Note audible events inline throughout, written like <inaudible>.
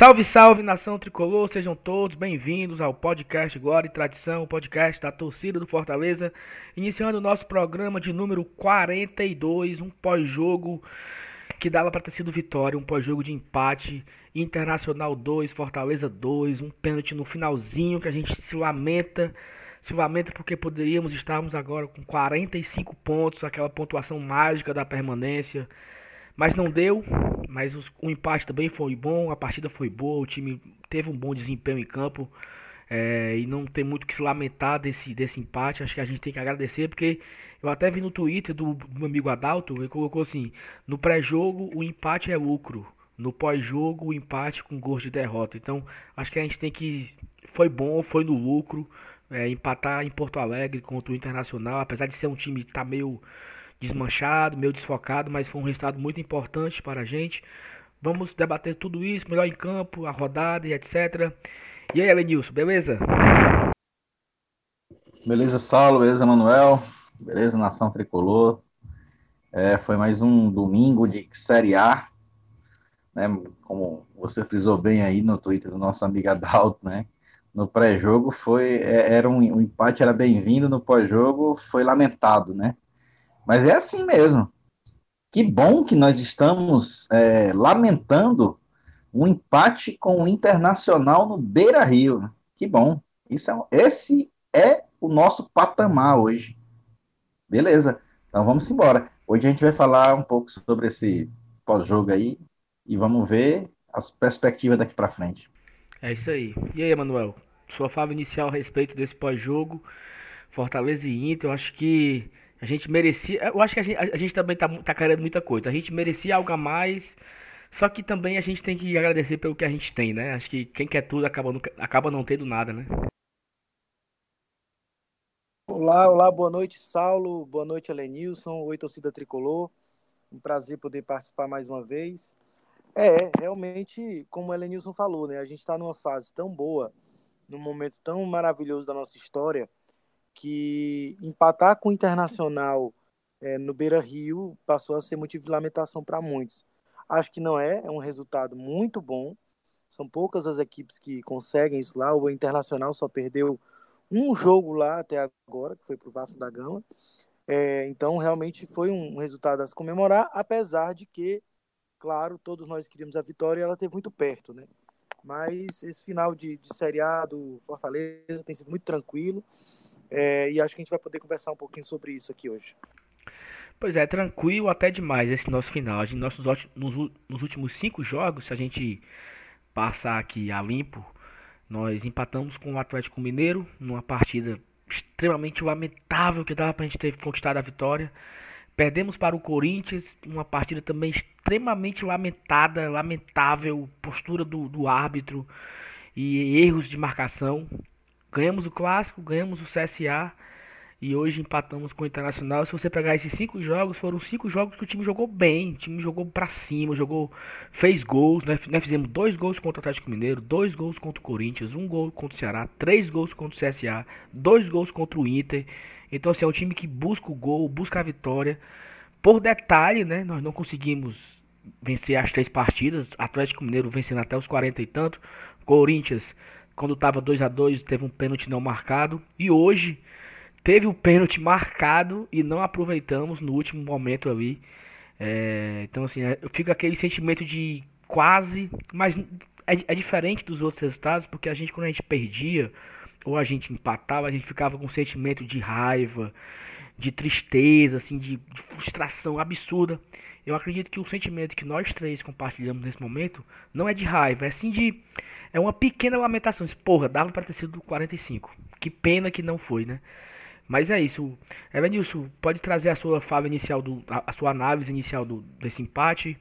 Salve, salve, nação tricolor, sejam todos bem-vindos ao podcast Glória e Tradição, o podcast da torcida do Fortaleza, iniciando o nosso programa de número 42, um pós-jogo que dava para ter sido vitória, um pós-jogo de empate, Internacional 2, Fortaleza 2, um pênalti no finalzinho que a gente se lamenta, se lamenta porque poderíamos estarmos agora com 45 pontos, aquela pontuação mágica da permanência. Mas não deu, mas os, o empate também foi bom, a partida foi boa, o time teve um bom desempenho em campo. É, e não tem muito que se lamentar desse, desse empate. Acho que a gente tem que agradecer, porque eu até vi no Twitter do, do meu amigo Adalto, ele colocou assim: no pré-jogo o empate é lucro, no pós-jogo o empate com gosto de derrota. Então acho que a gente tem que. Foi bom, foi no lucro. É, empatar em Porto Alegre contra o Internacional, apesar de ser um time que tá meio desmanchado, meio desfocado, mas foi um resultado muito importante para a gente. Vamos debater tudo isso, melhor em campo, a rodada e etc. E aí, Elenilson, beleza? Beleza, Saulo, beleza, Manuel, beleza, Nação Tricolor. É, foi mais um domingo de Série A, né? Como você frisou bem aí no Twitter do nosso amigo Adalto, né? No pré-jogo foi é, era um, um empate era bem-vindo, no pós-jogo foi lamentado, né? Mas é assim mesmo. Que bom que nós estamos é, lamentando um empate com o Internacional no Beira Rio. Que bom. Isso é, esse é o nosso patamar hoje. Beleza. Então vamos embora. Hoje a gente vai falar um pouco sobre esse pós-jogo aí e vamos ver as perspectivas daqui para frente. É isso aí. E aí, Emanuel? Sua fala inicial a respeito desse pós-jogo, Fortaleza e Inter, eu acho que a gente merecia. Eu acho que a gente, a gente também tá, tá querendo muita coisa. A gente merecia algo a mais. Só que também a gente tem que agradecer pelo que a gente tem, né? Acho que quem quer tudo acaba, acaba não tendo nada, né? Olá, olá, boa noite, Saulo. Boa noite, Alenilson. Oi, torcida tricolor. Um prazer poder participar mais uma vez. É, realmente, como o Elenilson falou, né? A gente está numa fase tão boa, num momento tão maravilhoso da nossa história que empatar com o Internacional é, no Beira Rio passou a ser motivo de lamentação para muitos. Acho que não é, é um resultado muito bom. São poucas as equipes que conseguem isso lá. O Internacional só perdeu um jogo lá até agora, que foi para o Vasco da Gama. É, então, realmente foi um resultado a se comemorar, apesar de que, claro, todos nós queríamos a vitória e ela esteve muito perto, né? Mas esse final de, de Série A do Fortaleza tem sido muito tranquilo. É, e acho que a gente vai poder conversar um pouquinho sobre isso aqui hoje. Pois é, tranquilo até demais esse nosso final. De nossos, nos, nos últimos cinco jogos, se a gente passar aqui a limpo, nós empatamos com o Atlético Mineiro numa partida extremamente lamentável que dava pra gente ter conquistado a vitória. Perdemos para o Corinthians, uma partida também extremamente lamentada, lamentável, postura do, do árbitro e erros de marcação. Ganhamos o clássico, ganhamos o CSA e hoje empatamos com o Internacional. Se você pegar esses cinco jogos, foram cinco jogos que o time jogou bem, o time jogou para cima, jogou, fez gols, né? Nós fizemos dois gols contra o Atlético Mineiro, dois gols contra o Corinthians, um gol contra o Ceará, três gols contra o CSA, dois gols contra o Inter. Então assim, é um time que busca o gol, busca a vitória. Por detalhe, né? Nós não conseguimos vencer as três partidas. Atlético Mineiro vencendo até os 40 e tanto. Corinthians quando estava 2 a 2 teve um pênalti não marcado. E hoje teve o um pênalti marcado e não aproveitamos no último momento ali. É, então, assim, é, eu fico aquele sentimento de quase. Mas é, é, diferente dos outros resultados, porque a gente, quando a gente perdia ou a gente empatava, a gente ficava com um sentimento de raiva, de tristeza, assim, de, de frustração absurda. Eu acredito que o sentimento que nós três compartilhamos nesse momento não é de raiva, é sim de é uma pequena lamentação. Porra, dava para ter sido 45. Que pena que não foi, né? Mas é isso. Evanilson, pode trazer a sua fala inicial, do, a, sua análise inicial do, desse empate.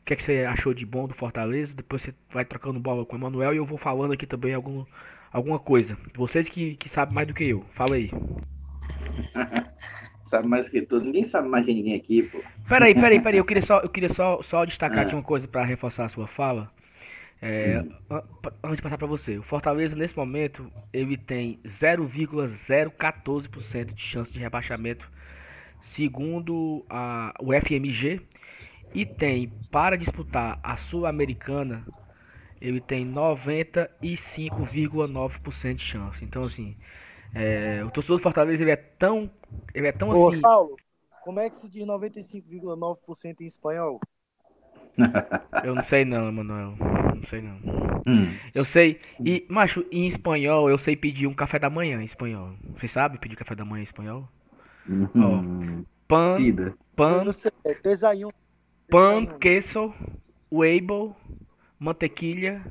O que, é que você achou de bom do Fortaleza? Depois você vai trocando bola com o Emanuel e eu vou falando aqui também algum, alguma coisa. Vocês que, que sabem mais do que eu. Fala aí. <laughs> sabe mais que tudo. Ninguém sabe mais que ninguém aqui, pô. Peraí, peraí, peraí. Eu <laughs> queria só, eu queria só, só destacar ah. aqui uma coisa para reforçar a sua fala. É, hum. Antes de passar para você, o Fortaleza nesse momento ele tem 0,014% de chance de rebaixamento, segundo a, o FMG, e tem para disputar a Sul-Americana ele tem 95,9% de chance. Então, assim, é, o torcedor do Fortaleza ele é tão, ele é tão Ô, assim. Saulo, como é que se diz 95,9% em espanhol? <laughs> Eu não sei não, Emanuel. Não sei não. Hum. Eu sei. E, macho, em espanhol, eu sei pedir um café da manhã em espanhol. Você sabe pedir café da manhã em espanhol? Hum. Pan, Vida. Pan, é desayuno. pan, queso, weibo, mantequilha.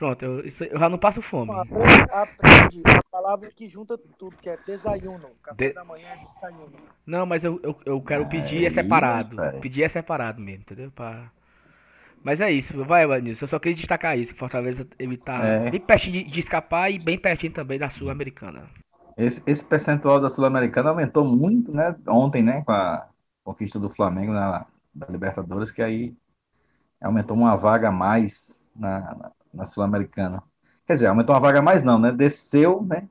Pronto, eu, isso- eu já não passo fome. Aprende, aprende a palavra que junta tudo, que é desayuno. Café De- da manhã é desayuno. Não, mas eu, eu, eu quero pedir é Aí, separado. rapaz. Pedir é separado mesmo, entendeu? Pra... Mas é isso, vai, Vanilson. Eu só queria destacar isso. Que Fortaleza ele tá É. bem pertinho de, de escapar e bem pertinho também da Sul-Americana. Esse, esse percentual da Sul-Americana aumentou muito, né? Ontem, né? Com a conquista do Flamengo na, da Libertadores, que aí aumentou uma vaga a mais na, na, na Sul-Americana. Quer dizer, aumentou uma vaga mais não, né? Desceu, né?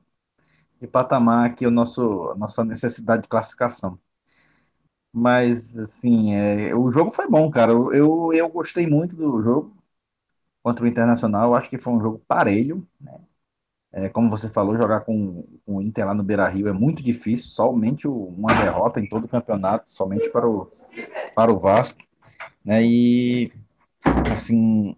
De patamar aqui o nosso, a nossa necessidade de classificação. Mas, assim, é, o jogo foi bom, cara. Eu, eu, eu gostei muito do jogo contra o Internacional. Eu acho que foi um jogo parelho. É, como você falou, jogar com, com o Inter lá no Beira-Rio é muito difícil, somente o- uma derrota em todo o campeonato, somente para o, para o Vasco, né? E, assim,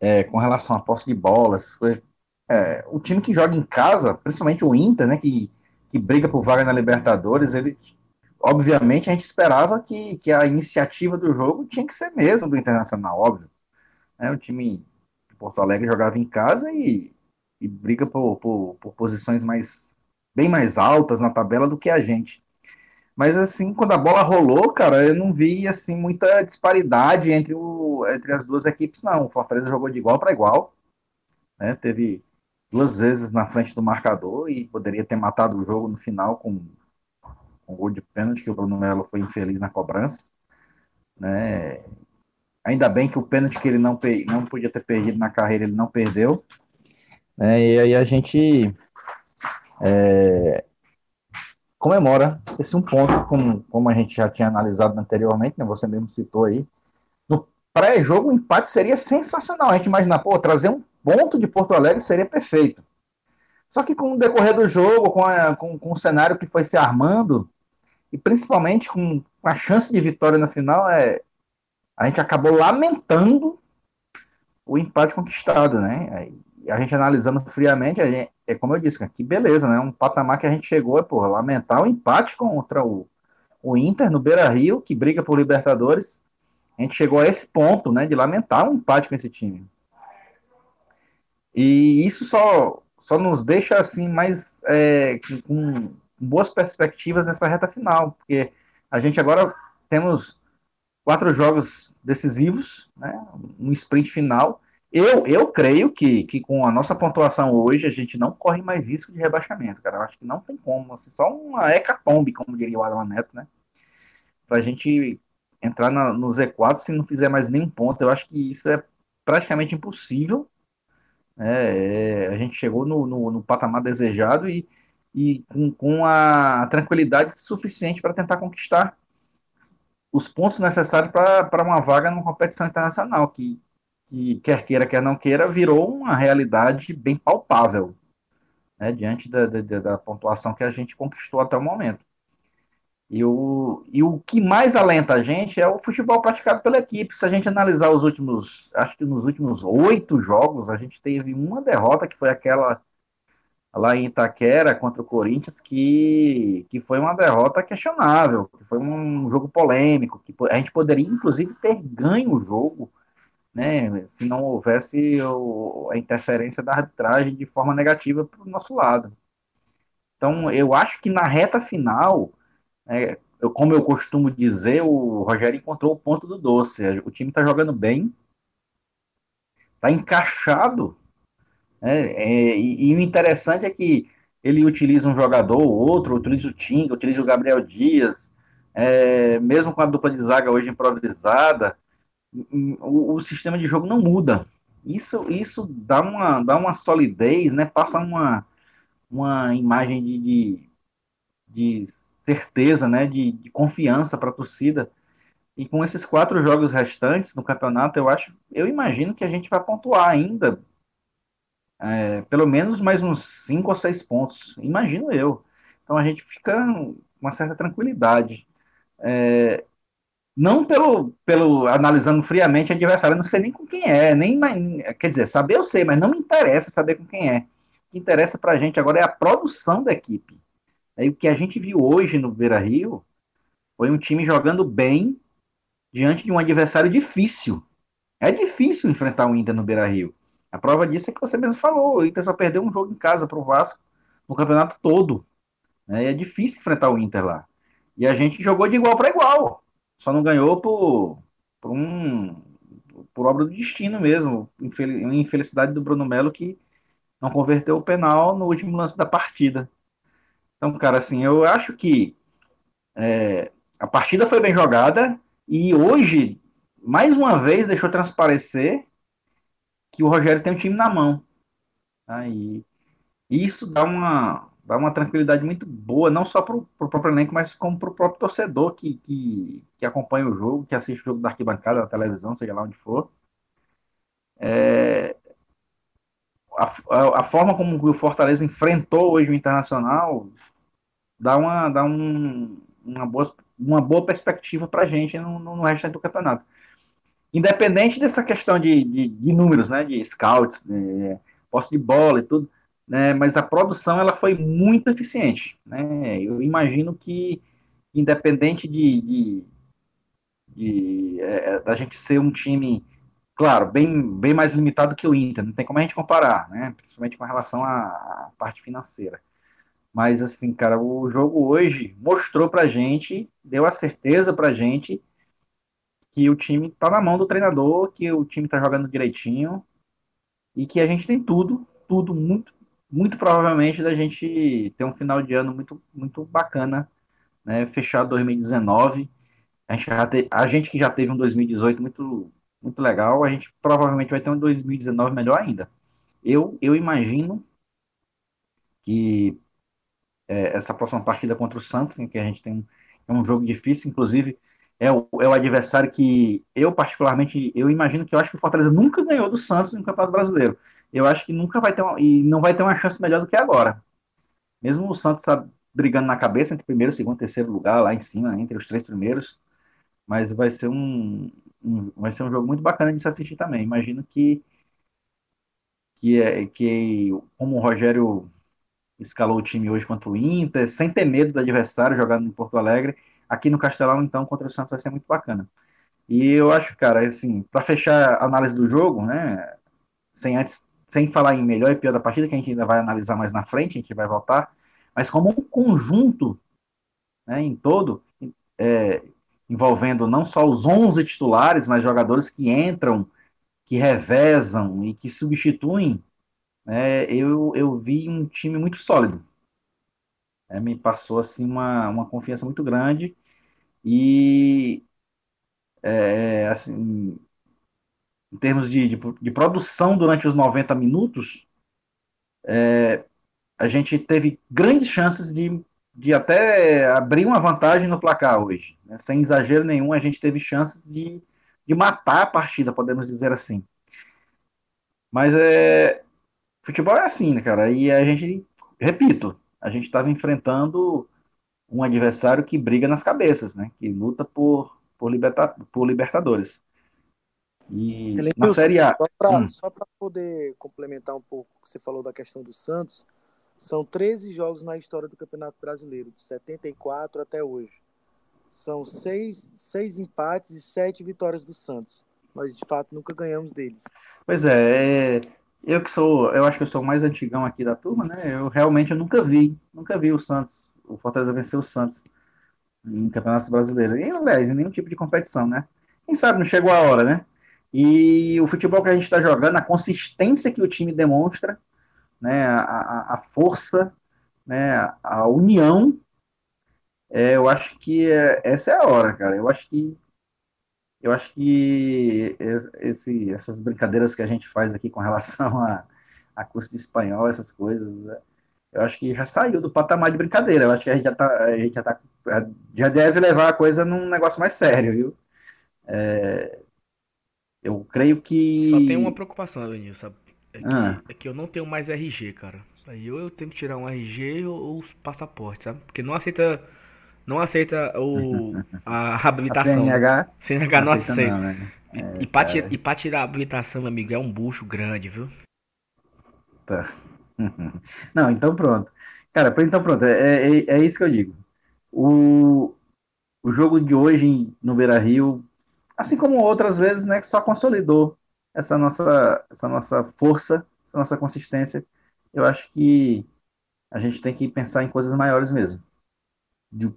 é, com relação à posse de bola, essas coisas, é, o time que joga em casa, principalmente o Inter, né, que, que briga por vaga na Libertadores, ele, obviamente, a gente esperava que, que a iniciativa do jogo tinha que ser mesmo do Internacional, óbvio. Né? O time de Porto Alegre jogava em casa e e briga por, por, por posições mais bem mais altas na tabela do que a gente. Mas assim, quando a bola rolou, cara, eu não vi assim muita disparidade entre, o, entre as duas equipes, não. O Fortaleza jogou de igual para igual, né? Teve duas vezes na frente do marcador e poderia ter matado o jogo no final com, com um gol de pênalti que o Bruno Melo foi infeliz na cobrança, né? Ainda bem que o pênalti que ele não, não podia ter perdido na carreira, ele não perdeu. Né? E aí a gente é, comemora esse um ponto, como, como a gente já tinha analisado anteriormente, né? Você mesmo citou aí. No pré-jogo, o empate seria sensacional. A gente imagina, pô, trazer um ponto de Porto Alegre seria perfeito. Só que com o decorrer do jogo, com, a- com, com o cenário que foi se armando, e principalmente com, a chance de vitória no final, é, a gente acabou lamentando o empate conquistado, né? A gente analisando friamente, a gente- é como eu disse, cara, que beleza, né? Um patamar que a gente chegou é, porra, lamentar o empate contra o, o Inter no Beira-Rio, que briga por Libertadores. A gente chegou a esse ponto, né, de lamentar um empate com esse time. E isso só, só nos deixa, assim, mais é, com boas perspectivas nessa reta final, porque a gente agora temos quatro jogos decisivos, né, um sprint final, eu, eu creio que, que com a nossa pontuação hoje, a gente não corre mais risco de rebaixamento, cara. Eu acho que não tem como. Assim, só uma hecatombe, como diria o Alan Neto, né? Pra gente entrar na, no Z4 se não fizer mais nenhum ponto. Eu acho que isso é praticamente impossível. né? É, a gente chegou no, no, no patamar desejado e, e com, com a tranquilidade suficiente para tentar conquistar os pontos necessários para uma vaga numa competição internacional, que que quer queira, quer não queira, virou uma realidade bem palpável, né, diante da, da, da, pontuação que a gente conquistou até o momento. E o, e o que mais alenta a gente é o futebol praticado pela equipe. Se a gente analisar os últimos, acho que nos últimos oito jogos, a gente teve uma derrota, que foi aquela lá em Itaquera contra o Corinthians, que, que foi uma derrota questionável, que foi um jogo polêmico, que a gente poderia, inclusive, ter ganho o jogo, né, se não houvesse o, a interferência da arbitragem de forma negativa para o nosso lado. Então, eu acho que na reta final, é, eu, como eu costumo dizer, o Rogério encontrou o ponto do doce. O time está jogando bem, está encaixado. Né, é, e, e, o interessante é que ele utiliza um jogador, ou outro, utiliza o Tinga, utiliza o Gabriel Dias, é, mesmo com a dupla de zaga hoje improvisada, o, o, sistema de jogo não muda. Isso, isso dá, uma, dá uma solidez, né? passa uma, uma imagem de, de, de certeza, né? de, de confiança para a torcida. E com esses quatro jogos restantes no campeonato, eu acho, eu imagino que a gente vai pontuar ainda é, pelo menos mais uns cinco ou seis pontos, imagino eu. Então a gente fica com uma certa tranquilidade. É, não pelo, pelo analisando friamente o adversário, eu não sei nem com quem é, nem quer dizer, saber eu sei, mas não me interessa saber com quem é. O que interessa para a gente agora é a produção da equipe. É, o que a gente viu hoje no Beira Rio foi um time jogando bem diante de um adversário difícil. É difícil enfrentar o Inter no Beira Rio. A prova disso é que você mesmo falou: o Inter só perdeu um jogo em casa para o Vasco no campeonato todo. Né? É difícil enfrentar o Inter lá. E a gente jogou de igual para igual. Só não ganhou por, por, um, por obra do destino mesmo. Infelicidade do Bruno Melo que não converteu o penal no último lance da partida. Então, cara, assim, eu acho que é, a partida foi bem jogada e hoje, mais uma vez, deixou transparecer que o Rogério tem um time na mão. Tá? E isso dá uma, dá uma tranquilidade muito boa, não só para o próprio elenco, mas como para o próprio torcedor que, que, que, acompanha o jogo, que assiste o jogo da arquibancada, da televisão, seja lá onde for. É, a, a, forma como o Fortaleza enfrentou hoje o Internacional dá uma, dá um, uma, boa, uma boa perspectiva para a gente no, no restante do campeonato. Independente dessa questão de, de, de números, né, de scouts, né, posse de bola e tudo, né, mas a produção ela foi muito eficiente. Né? Eu imagino que, independente de, de, de é, da gente ser um time, claro, bem, bem mais limitado que o Inter, não tem como a gente comparar, né? principalmente com relação à, à parte financeira. Mas, assim, cara, o jogo hoje mostrou pra gente, deu a certeza pra gente que o time tá na mão do treinador, que o time tá jogando direitinho e que a gente tem tudo, tudo muito muito provavelmente da gente ter um final de ano muito, muito bacana, né? Fechar 2019. A gente, já a gente que já teve um 2018 muito, muito legal, a gente provavelmente vai ter um 2019 melhor ainda. Eu, eu imagino que é, essa próxima partida contra o Santos, em que a gente tem um, é um jogo difícil, inclusive é o, é o adversário que eu particularmente, eu imagino que eu acho que o Fortaleza nunca ganhou do Santos no Campeonato Brasileiro eu acho que nunca vai ter uma, e não vai ter uma chance melhor do que agora. Mesmo o Santos sabe, brigando na cabeça entre primeiro, segundo, terceiro lugar lá em cima, entre os três primeiros, mas vai ser um, um vai ser um jogo muito bacana de se assistir também. Imagino que que é que como o Rogério escalou o time hoje contra o Inter, sem ter medo do adversário jogando em Porto Alegre, aqui no Castelão então contra o Santos vai ser muito bacana. E eu acho, cara, assim, para fechar a análise do jogo, né, sem antes sem falar em melhor e pior da partida, que a gente ainda vai analisar mais na frente, a gente vai voltar, mas como um conjunto, né, em todo, é, envolvendo não só os 11 titulares, mas jogadores que entram, que revezam e que substituem, né, eu, eu vi um time muito sólido. É, me passou assim uma, uma confiança muito grande e é, assim em termos de, de, de, produção durante os 90 minutos, é, a gente teve grandes chances de, de até abrir uma vantagem no placar hoje. Né? Sem exagero nenhum, a gente teve chances de, de matar a partida, podemos dizer assim. Mas é, futebol é assim, né, cara? E a gente, repito, a gente estava enfrentando um adversário que briga nas cabeças, né? Que luta por, por, liberta, por Libertadores. E Ele, na Série A. Só para hum. poder complementar um pouco o que você falou da questão do Santos, são 13 jogos na história do Campeonato Brasileiro, de 74 até hoje. São seis, seis empates e sete vitórias do Santos. Mas de fato nunca ganhamos deles. Pois é, é eu que sou, eu acho que eu sou o mais antigão aqui da turma, né? Eu realmente eu nunca vi, nunca vi o Santos, o Fortaleza vencer o Santos em campeonatos brasileiros. E, aliás, em nenhum tipo de competição, né? Quem sabe não chegou a hora, né? E o futebol que a gente está jogando, a consistência que o time demonstra, né, a, a força, né, a união, é, eu acho que é, essa é a hora, cara. Eu acho que eu acho que esse, essas brincadeiras que a gente faz aqui com relação a, a curso de espanhol, essas coisas, é, eu acho que já saiu do patamar de brincadeira. Eu acho que a gente já, tá, a gente já, tá, já deve levar a coisa num negócio mais sério, viu? É, eu creio que. Só tem uma preocupação, Avenil, sabe? É que, ah. é que eu não tenho mais RG, cara. Aí eu tenho que tirar um RG ou os passaportes, sabe? Porque não aceita. Não aceita o, <laughs> a habilitação. A CNH? CNH não aceita. aceita. Não, né? e, é, e, pra tirar, e pra tirar a habilitação, meu amigo, é um bucho grande, viu? Tá. <laughs> Não, então pronto. Cara, então pronto, é, é, é isso que eu digo. O, o jogo de hoje no Beira Rio, assim como outras vezes, né, só consolidou essa nossa, essa nossa força, essa nossa consistência. Eu acho que a gente tem que pensar em coisas maiores mesmo.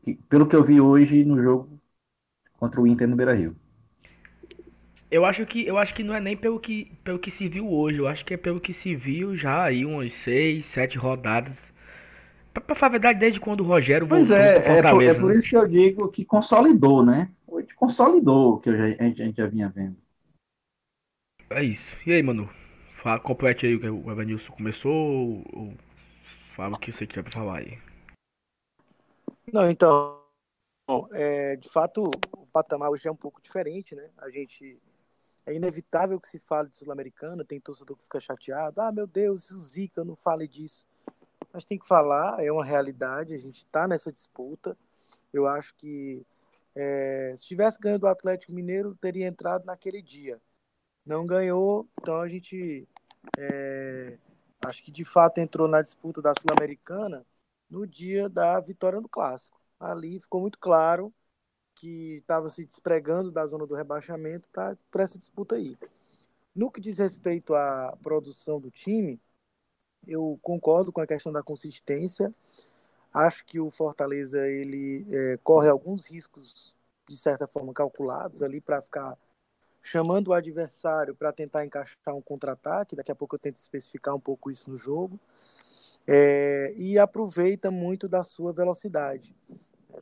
Que, pelo que eu vi hoje no jogo contra o Inter no Beira Rio. Eu acho que eu acho que não é nem pelo que pelo que se viu hoje, eu acho que é pelo que se viu já aí umas seis, sete rodadas. Pra, pra falar a verdade, desde quando o Rogério pois é, é por, é por isso que eu digo que consolidou, né? Hoje consolidou o que já, a, gente, a gente já vinha vendo. É isso. E aí, mano? Fala, complete aí o que o Evanilson começou ou, fala o que você quer falar aí. Não, então, é, de fato, o patamar hoje é um pouco diferente, né? A gente é inevitável que se fale de Sul-Americana, tem torcedor que fica chateado. Ah, meu Deus, o Zica não fale disso. Mas tem que falar, é uma realidade, a gente está nessa disputa. Eu acho que é, se tivesse ganho do Atlético Mineiro, teria entrado naquele dia. Não ganhou, então a gente é, acho que de fato entrou na disputa da Sul-Americana no dia da vitória no Clássico. Ali ficou muito claro que estava se despregando da zona do rebaixamento para essa disputa aí. No que diz respeito à produção do time, eu concordo com a questão da consistência. Acho que o Fortaleza ele é, corre alguns riscos de certa forma calculados ali para ficar chamando o adversário para tentar encaixar um contra-ataque. Daqui a pouco eu tento especificar um pouco isso no jogo. É, e aproveita muito da sua velocidade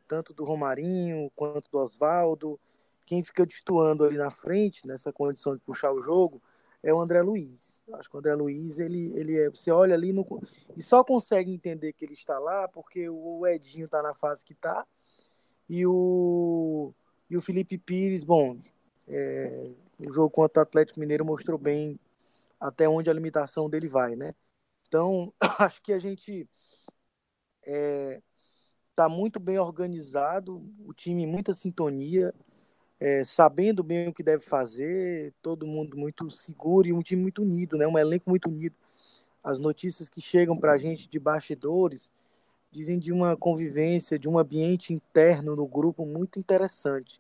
tanto do Romarinho quanto do Oswaldo. Quem fica destoando ali na frente, nessa condição de puxar o jogo, é o André Luiz. Eu acho que o André Luiz, ele, ele é, você olha ali no, e só consegue entender que ele está lá porque o Edinho está na fase que está e o, e o Felipe Pires, bom, é, o jogo contra o Atlético Mineiro mostrou bem até onde a limitação dele vai, né? Então, <coughs> acho que a gente é, está muito bem organizado, o time muita sintonia, é, sabendo bem o que deve fazer, todo mundo muito seguro e um time muito unido, né? um elenco muito unido. As notícias que chegam para a gente de bastidores dizem de uma convivência, de um ambiente interno no grupo muito interessante.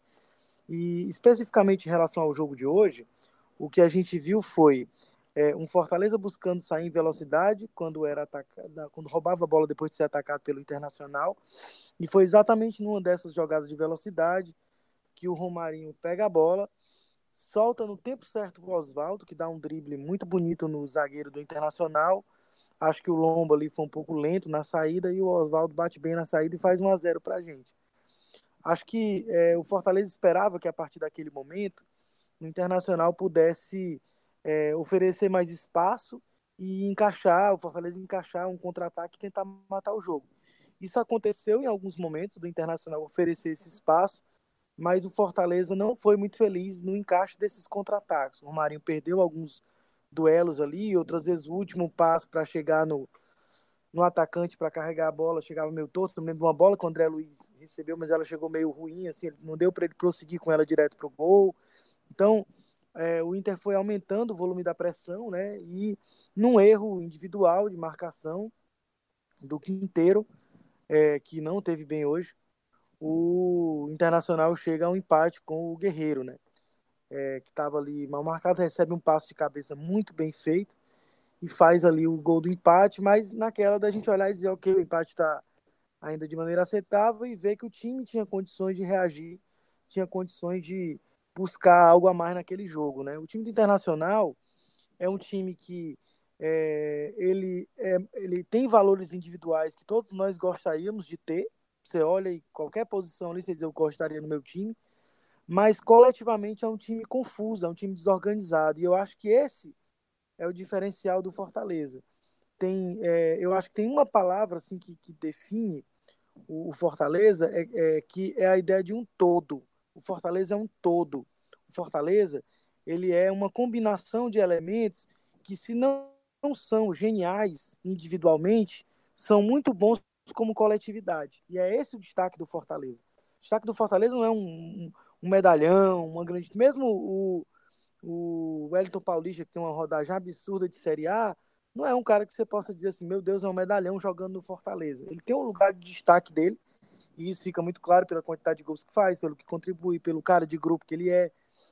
E especificamente em relação ao jogo de hoje, o que a gente viu foi é, um Fortaleza buscando sair em velocidade quando era atacado, quando roubava a bola depois de ser atacado pelo Internacional. E foi exatamente numa dessas jogadas de velocidade que o Romarinho pega a bola, solta no tempo certo o Oswaldo, que dá um drible muito bonito no zagueiro do Internacional. Acho que o Lombo ali foi um pouco lento na saída e o Oswaldo bate bem na saída e faz 1 a 0 para a gente. Acho que é, o Fortaleza esperava que a partir daquele momento o Internacional pudesse é, oferecer mais espaço e encaixar, o Fortaleza encaixar um contra-ataque e tentar matar o jogo. Isso aconteceu em alguns momentos do Internacional oferecer esse espaço, mas o Fortaleza não foi muito feliz no encaixe desses contra-ataques. O Romarinho perdeu alguns duelos ali, outras vezes o último passo para chegar no, no atacante para carregar a bola chegava meio torto. Lembro de uma bola que o André Luiz recebeu, mas ela chegou meio ruim, assim, não deu para ele prosseguir com ela direto para o gol. Então, é, o Inter foi aumentando o volume da pressão, né? E num erro individual de marcação do Quinteiro, é, que não teve bem hoje, o Internacional chega a um empate com o Guerreiro, né? É, que estava ali mal marcado, recebe um passo de cabeça muito bem feito e faz ali o gol do empate, mas naquela da gente olhar e dizer, ok, o empate está ainda de maneira aceitável e ver que o time tinha condições de reagir, tinha condições de buscar algo a mais naquele jogo, né? O time do Internacional é um time que é, ele, é, ele tem valores individuais que todos nós gostaríamos de ter. Você olha em qualquer posição ali, você diz eu gostaria no meu time, mas coletivamente é um time confuso, é um time desorganizado. E eu acho que esse é o diferencial do Fortaleza. Tem, é, eu acho que tem uma palavra assim que, que define o, o Fortaleza é, é, que é a ideia de um todo. O Fortaleza é um todo. O Fortaleza, ele é uma combinação de elementos que, se não, não são geniais individualmente, são muito bons como coletividade. E é esse o destaque do Fortaleza. O destaque do Fortaleza não é um, um medalhão, uma grande. Mesmo o, o Wellington Paulista, que tem uma rodagem absurda de Série A, não é um cara que você possa dizer assim, meu Deus, é um medalhão jogando no Fortaleza. Ele tem um lugar de destaque dele, e isso fica muito claro pela quantidade de gols que faz, pelo que contribui, pelo cara de grupo que ele é,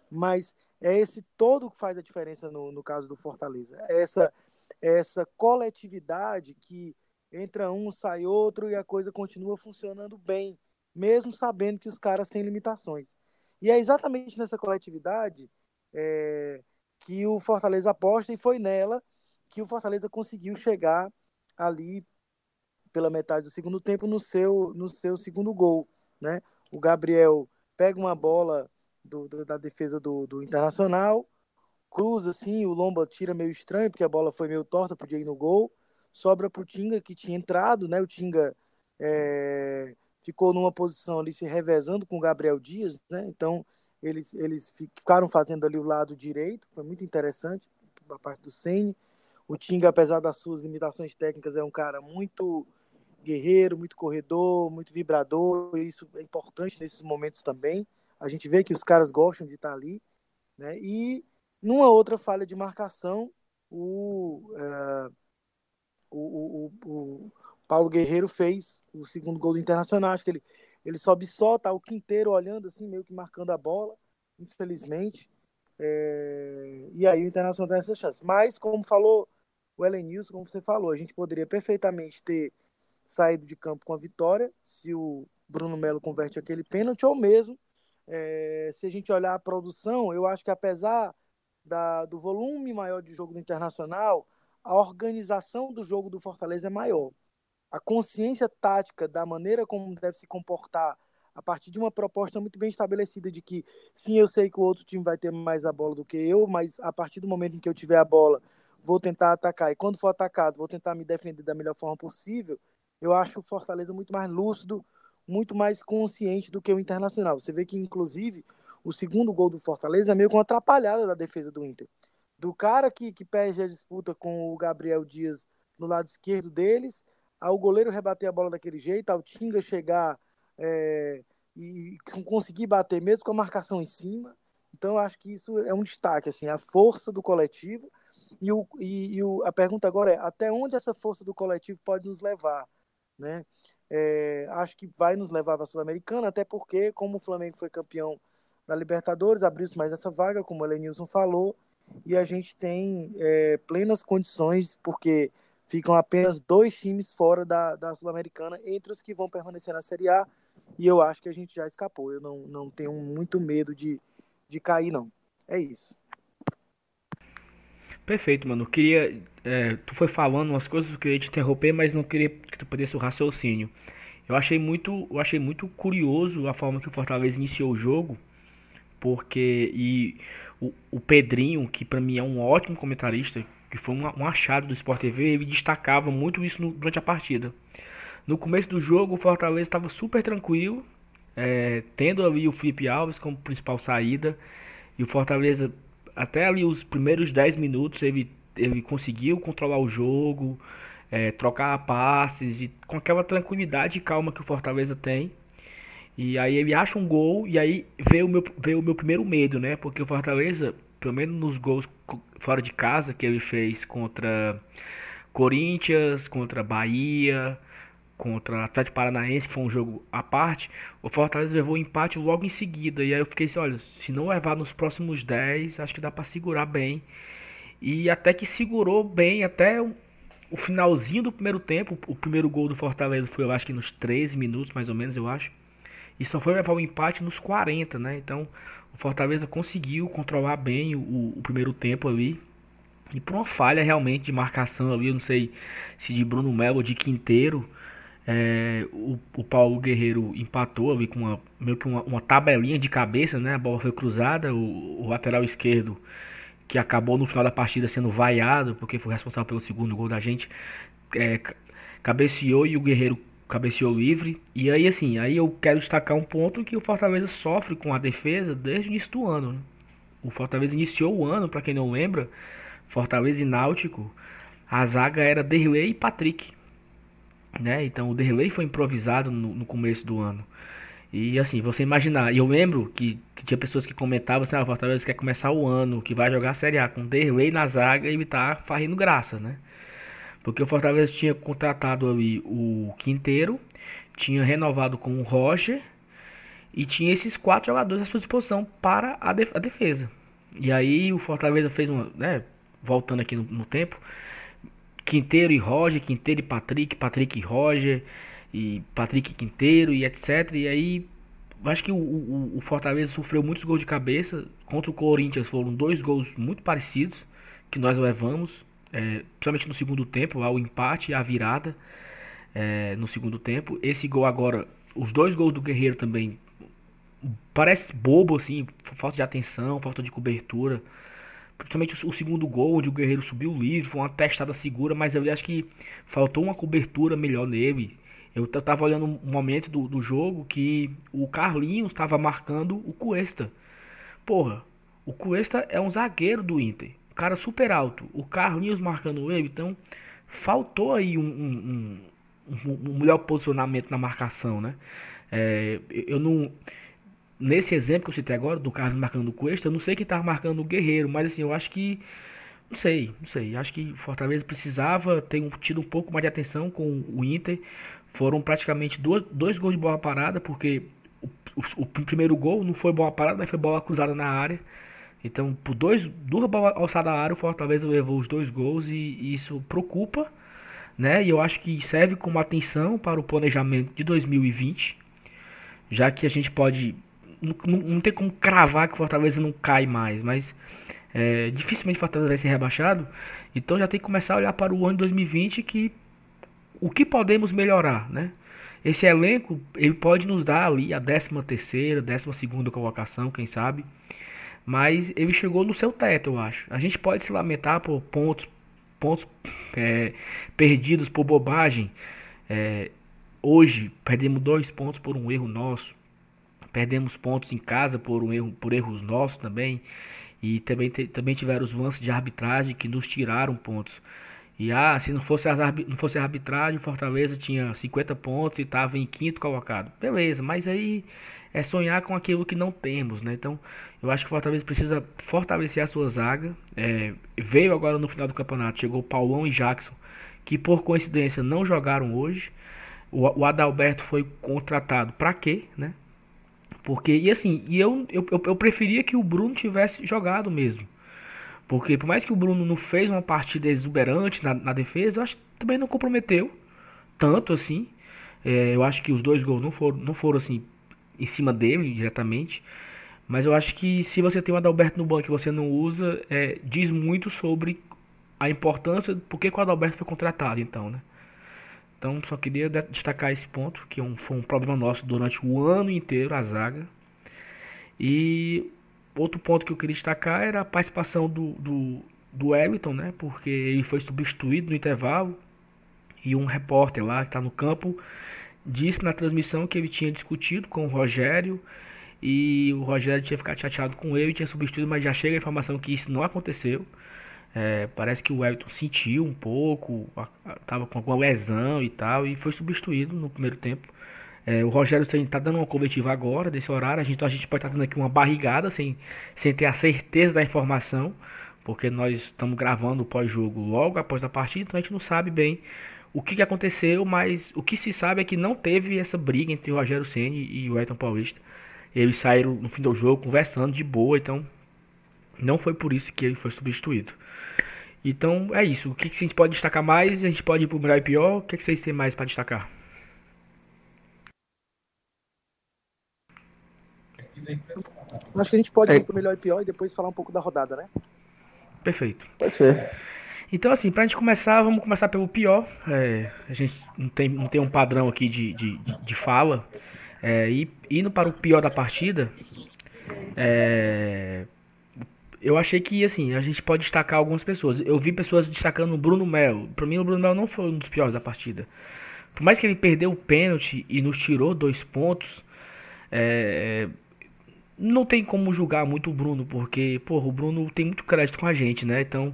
mas é esse todo que faz a diferença no, no caso do Fortaleza. É essa, é essa coletividade que entra um, sai outro e a coisa continua funcionando bem, mesmo sabendo que os caras têm limitações. E é exatamente nessa coletividade é, que o Fortaleza aposta e foi nela que o Fortaleza conseguiu chegar ali pela metade do segundo tempo no seu, no seu segundo gol. Né? O Gabriel pega uma bola do, do, da defesa do, do Internacional, cruza assim, o Lomba tira meio estranho, porque a bola foi meio torta, podia ir no gol, sobra para o Tinga, que tinha entrado, né? o Tinga é, ficou numa posição ali se revezando com o Gabriel Dias, né? então eles, eles ficaram fazendo ali o lado direito, foi muito interessante, da parte do Sene. O Tinga, apesar das suas limitações técnicas, é um cara muito guerreiro, muito corredor, muito vibrador, e isso é importante nesses momentos também. A gente vê que os caras gostam de estar ali, né? E numa outra falha de marcação, o, uh, o, o, o, Paulo Guerreiro fez o segundo gol do Internacional. Acho que ele, ele sobe só, tá o quinteiro olhando assim, meio que marcando a bola, infelizmente. É... E aí o Internacional tem essa chance. Mas, como falou o Elenilson, como você falou, a gente poderia perfeitamente ter saído de campo com a vitória, se o Bruno Melo converte aquele pênalti, ou mesmo, é, se a gente olhar a produção, eu acho que apesar da, do volume maior de jogo do Internacional, a organização do jogo do Fortaleza é maior. A consciência tática da maneira como deve se comportar a partir de uma proposta muito bem estabelecida de que sim, eu sei que o outro time vai ter mais a bola do que eu, mas a partir do momento em que eu tiver a bola, vou tentar atacar. E quando for atacado, vou tentar me defender da melhor forma possível. Eu acho o Fortaleza muito mais lúcido, muito mais consciente do que o Internacional. Você vê que, inclusive, o segundo gol do Fortaleza é meio com atrapalhada da defesa do Inter. Do cara que, que perde a disputa com o Gabriel Dias no lado esquerdo deles, ao goleiro rebater a bola daquele jeito, ao Tinga chegar é, e conseguir bater mesmo com a marcação em cima. Então, eu acho que isso é um destaque, assim, a força do coletivo e, o, e, e o, a pergunta agora é até onde essa força do coletivo pode nos levar, né? É, acho que vai nos levar para a Sul-Americana, até porque, como o Flamengo foi campeão da Libertadores, abriu-se mais essa vaga, como o Elenilson falou, e a gente tem é, plenas condições, porque ficam apenas dois times fora da, da Sul-Americana, entre os que vão permanecer na Série A, e eu acho que a gente já escapou. Eu não, não tenho muito medo de, de cair, não. É isso. Perfeito, mano. Queria. É, tu foi falando umas coisas, eu queria te interromper, mas não queria que tu pudesse o raciocínio. Eu achei muito, eu achei muito curioso a forma que o Fortaleza iniciou o jogo, porque e o, o Pedrinho, que para mim é um ótimo comentarista, que foi um, um achado do Sport TV, ele destacava muito isso no, durante a partida. No começo do jogo, o Fortaleza estava super tranquilo, é, tendo ali o Felipe Alves como principal saída, e o Fortaleza até ali os primeiros 10 minutos ele, ele conseguiu controlar o jogo, é, trocar passes e com aquela tranquilidade e calma que o Fortaleza tem. E aí ele acha um gol e aí veio o meu, veio o meu primeiro medo, né? Porque o Fortaleza, pelo menos nos gols fora de casa que ele fez contra Corinthians, contra Bahia, contra Atlético Paranaense, que foi um jogo à parte, o Fortaleza levou o empate logo em seguida. E aí eu fiquei assim, olha, se não levar nos próximos 10, acho que dá para segurar bem. E até que segurou bem até o, finalzinho do primeiro tempo. O primeiro gol do Fortaleza foi, eu acho que nos 13 minutos, mais ou menos, eu acho. E só foi levar o empate nos 40, né? Então, o Fortaleza conseguiu controlar bem o, o primeiro tempo ali. E por uma falha realmente de marcação ali, eu não sei se de Bruno Melo ou de Quinteiro, é, o, o, Paulo Guerreiro empatou ali com uma, meio que uma, uma tabelinha de cabeça, né? A bola foi cruzada, o, o, lateral esquerdo, que acabou no final da partida sendo vaiado, porque foi responsável pelo segundo gol da gente, é, cabeceou e o Guerreiro cabeceou livre. E aí, assim, aí eu quero destacar um ponto que o Fortaleza sofre com a defesa desde o início do ano. Né? O Fortaleza iniciou o ano, para quem não lembra, Fortaleza e Náutico, a zaga era Derlei e Patrick. Né? Então o Derlei foi improvisado no, no começo do ano. E assim, você imaginar, eu lembro que, que, tinha pessoas que comentavam assim, ah, o Fortaleza quer começar o ano, que vai jogar a Série A com Derlei na zaga e ele tá fazendo graça, né? Porque o Fortaleza tinha contratado ali o Quinteiro, tinha renovado com o Roger e tinha esses quatro jogadores à sua disposição para a, defesa. E aí o Fortaleza fez uma, né, voltando aqui no, no tempo, Quinteiro e Roger, Quinteiro e Patrick, Patrick e Roger, e Patrick Quinteiro e etc. E aí, acho que o, o, o, Fortaleza sofreu muitos gols de cabeça. Contra o Corinthians foram dois gols muito parecidos que nós levamos, é, principalmente no segundo tempo, o empate a virada é, no segundo tempo. Esse gol agora, os dois gols do Guerreiro também parece bobo assim, falta de atenção, falta de cobertura. Principalmente o, segundo gol, onde o Guerreiro subiu livre, foi uma testada segura, mas eu acho que faltou uma cobertura melhor nele. Eu tava olhando um momento do, do jogo que o Carlinhos estava marcando o Cuesta. Porra, o Cuesta é um zagueiro do Inter. Cara super alto. O Carlinhos marcando ele, então faltou aí um, um, um, um melhor posicionamento na marcação, né? É, eu não nesse exemplo que eu citei agora, do Carlos marcando o Cuesta, eu não sei quem estava marcando o Guerreiro, mas assim, eu acho que. Não sei, não sei. Acho que Fortaleza precisava ter um, tido um pouco mais de atenção com o Inter. Foram praticamente dois, dois gols de bola parada, porque o, o, o primeiro gol não foi bola parada, mas foi bola cruzada na área. Então, por dois, duas alçadas à área, o Fortaleza levou os dois gols e, e isso preocupa. Né? E eu acho que serve como atenção para o planejamento de 2020, já que a gente pode não, não, tem como cravar que o Fortaleza não cai mais, mas é, dificilmente o Fortaleza vai ser rebaixado. Então já tem que começar a olhar para o ano de 2020 que o que podemos melhorar, né? Esse elenco ele pode nos dar ali a 13 terceira, 12 segunda colocação, quem sabe. Mas ele chegou no seu teto, eu acho. A gente pode se lamentar por pontos, pontos é, perdidos por bobagem. É, hoje perdemos dois pontos por um erro nosso. Perdemos pontos em casa por, um erro, por erros nossos também. E também, também tiveram os lances de arbitragem que nos tiraram pontos. E ah, se não fosse, as, não fosse a arbitragem, Fortaleza tinha 50 pontos e estava em quinto colocado. Beleza, mas aí é sonhar com aquilo que não temos, né? Então, eu acho que o Fortaleza precisa fortalecer a sua zaga. É, veio agora no final do campeonato, chegou Paulão e Jackson, que por coincidência não jogaram hoje. O, o Adalberto foi contratado para quê, né? Porque, e assim, e eu, eu, eu preferia que o Bruno tivesse jogado mesmo. Porque por mais que o Bruno não fez uma partida exuberante na, na defesa, eu acho que também não comprometeu tanto assim. É, eu acho que os dois gols não foram, não foram assim em cima dele diretamente. Mas eu acho que se você tem o Adalberto no banco e você não usa, é, diz muito sobre a importância, porque o Adalberto foi contratado, então, né? Então, só queria destacar esse ponto, que é foi um problema nosso durante o ano inteiro, a zaga. E outro ponto que eu queria destacar era a participação do, do, do Everton, né? Porque ele foi substituído no intervalo. E um repórter lá que está no campo disse na transmissão que ele tinha discutido com o Rogério. E o Rogério tinha ficado chateado com ele, tinha substituído, mas já chega a informação que isso não aconteceu. É, parece que o Everton sentiu um pouco, estava com alguma lesão e tal, e foi substituído no primeiro tempo. É, o Rogério está dando uma coletiva agora, desse horário. A gente, então a gente pode estar tá dando aqui uma barrigada sem, sem ter a certeza da informação, porque nós estamos gravando o pós-jogo logo após a partida, então a gente não sabe bem o que, que, aconteceu, mas o que se sabe é que não teve essa briga entre o Rogério Ceni e o Everton Paulista. Eles saíram no fim do jogo conversando de boa, então não foi por isso que ele foi substituído. Então é isso. O que, que a gente pode destacar mais? A gente pode ir pro melhor e pior. O que, que vocês têm mais para destacar? Acho que a gente pode é. ir pro melhor e pior e depois falar um pouco da rodada, né? Perfeito. Pode ser. Então, assim, pra gente começar, vamos começar pelo pior. É, a gente não tem, não tem um padrão aqui de, de, de fala. É, e indo para o pior da partida, é, eu achei que, assim, a gente pode destacar algumas pessoas. Eu vi pessoas destacando o Bruno Melo. Para mim, o Bruno Melo não foi um dos piores da partida. Por mais que ele perdeu o pênalti e nos tirou dois pontos, é, não tem como julgar muito o Bruno, porque, porra, o Bruno tem muito crédito com a gente, né? Então,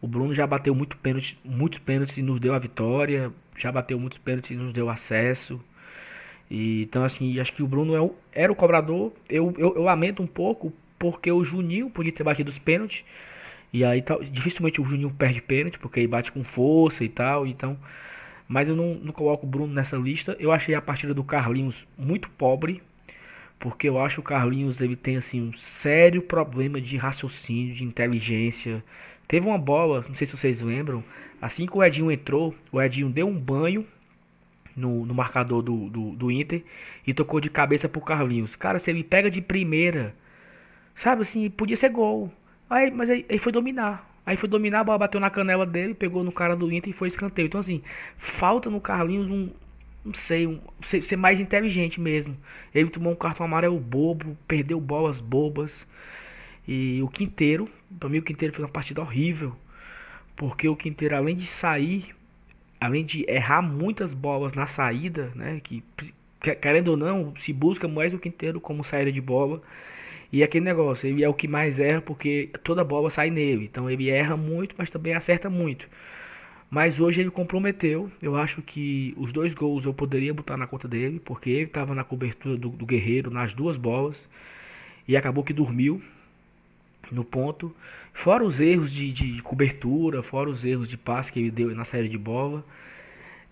o Bruno já bateu muito pênalti, muitos pênaltis e nos deu a vitória, já bateu muitos pênaltis e nos deu acesso. E, então, assim, acho que o Bruno é o, era o cobrador. Eu, eu, eu, lamento um pouco, porque o Juninho podia ter batido os pênaltis. E aí, tá, dificilmente o Juninho perde pênalti, porque ele bate com força e tal. Então, mas eu não, não coloco o Bruno nessa lista. Eu achei a partida do Carlinhos muito pobre porque eu acho que o Carlinhos ele tem assim um sério problema de raciocínio, de inteligência. Teve uma bola, não sei se vocês lembram, assim que o Edinho entrou, o Edinho deu um banho no, no marcador do, do, do Inter e tocou de cabeça pro Carlinhos. Cara, se ele pega de primeira, sabe assim, podia ser gol. Aí, mas aí, aí foi dominar. Aí foi dominar, a bola bateu na canela dele, pegou no cara do Inter e foi escanteio. Então assim, falta no Carlinhos um, não sei, um, ser, ser, mais inteligente mesmo. Ele tomou um cartão amarelo bobo, perdeu bolas bobas. E o Quinteiro, para mim o Quinteiro fez uma partida horrível, porque o Quinteiro além de sair, além de errar muitas bolas na saída, né, que querendo ou não, se busca mais o Quinteiro como saída de bola. E aquele negócio, ele é o que mais erra porque toda bola sai nele. Então ele erra muito, mas também acerta muito. Mas hoje ele comprometeu. Eu acho que os dois gols eu poderia botar na conta dele, porque ele estava na cobertura do, do, Guerreiro nas duas bolas e acabou que dormiu no ponto. Fora os erros de, de cobertura, fora os erros de passe que ele deu na série de bola.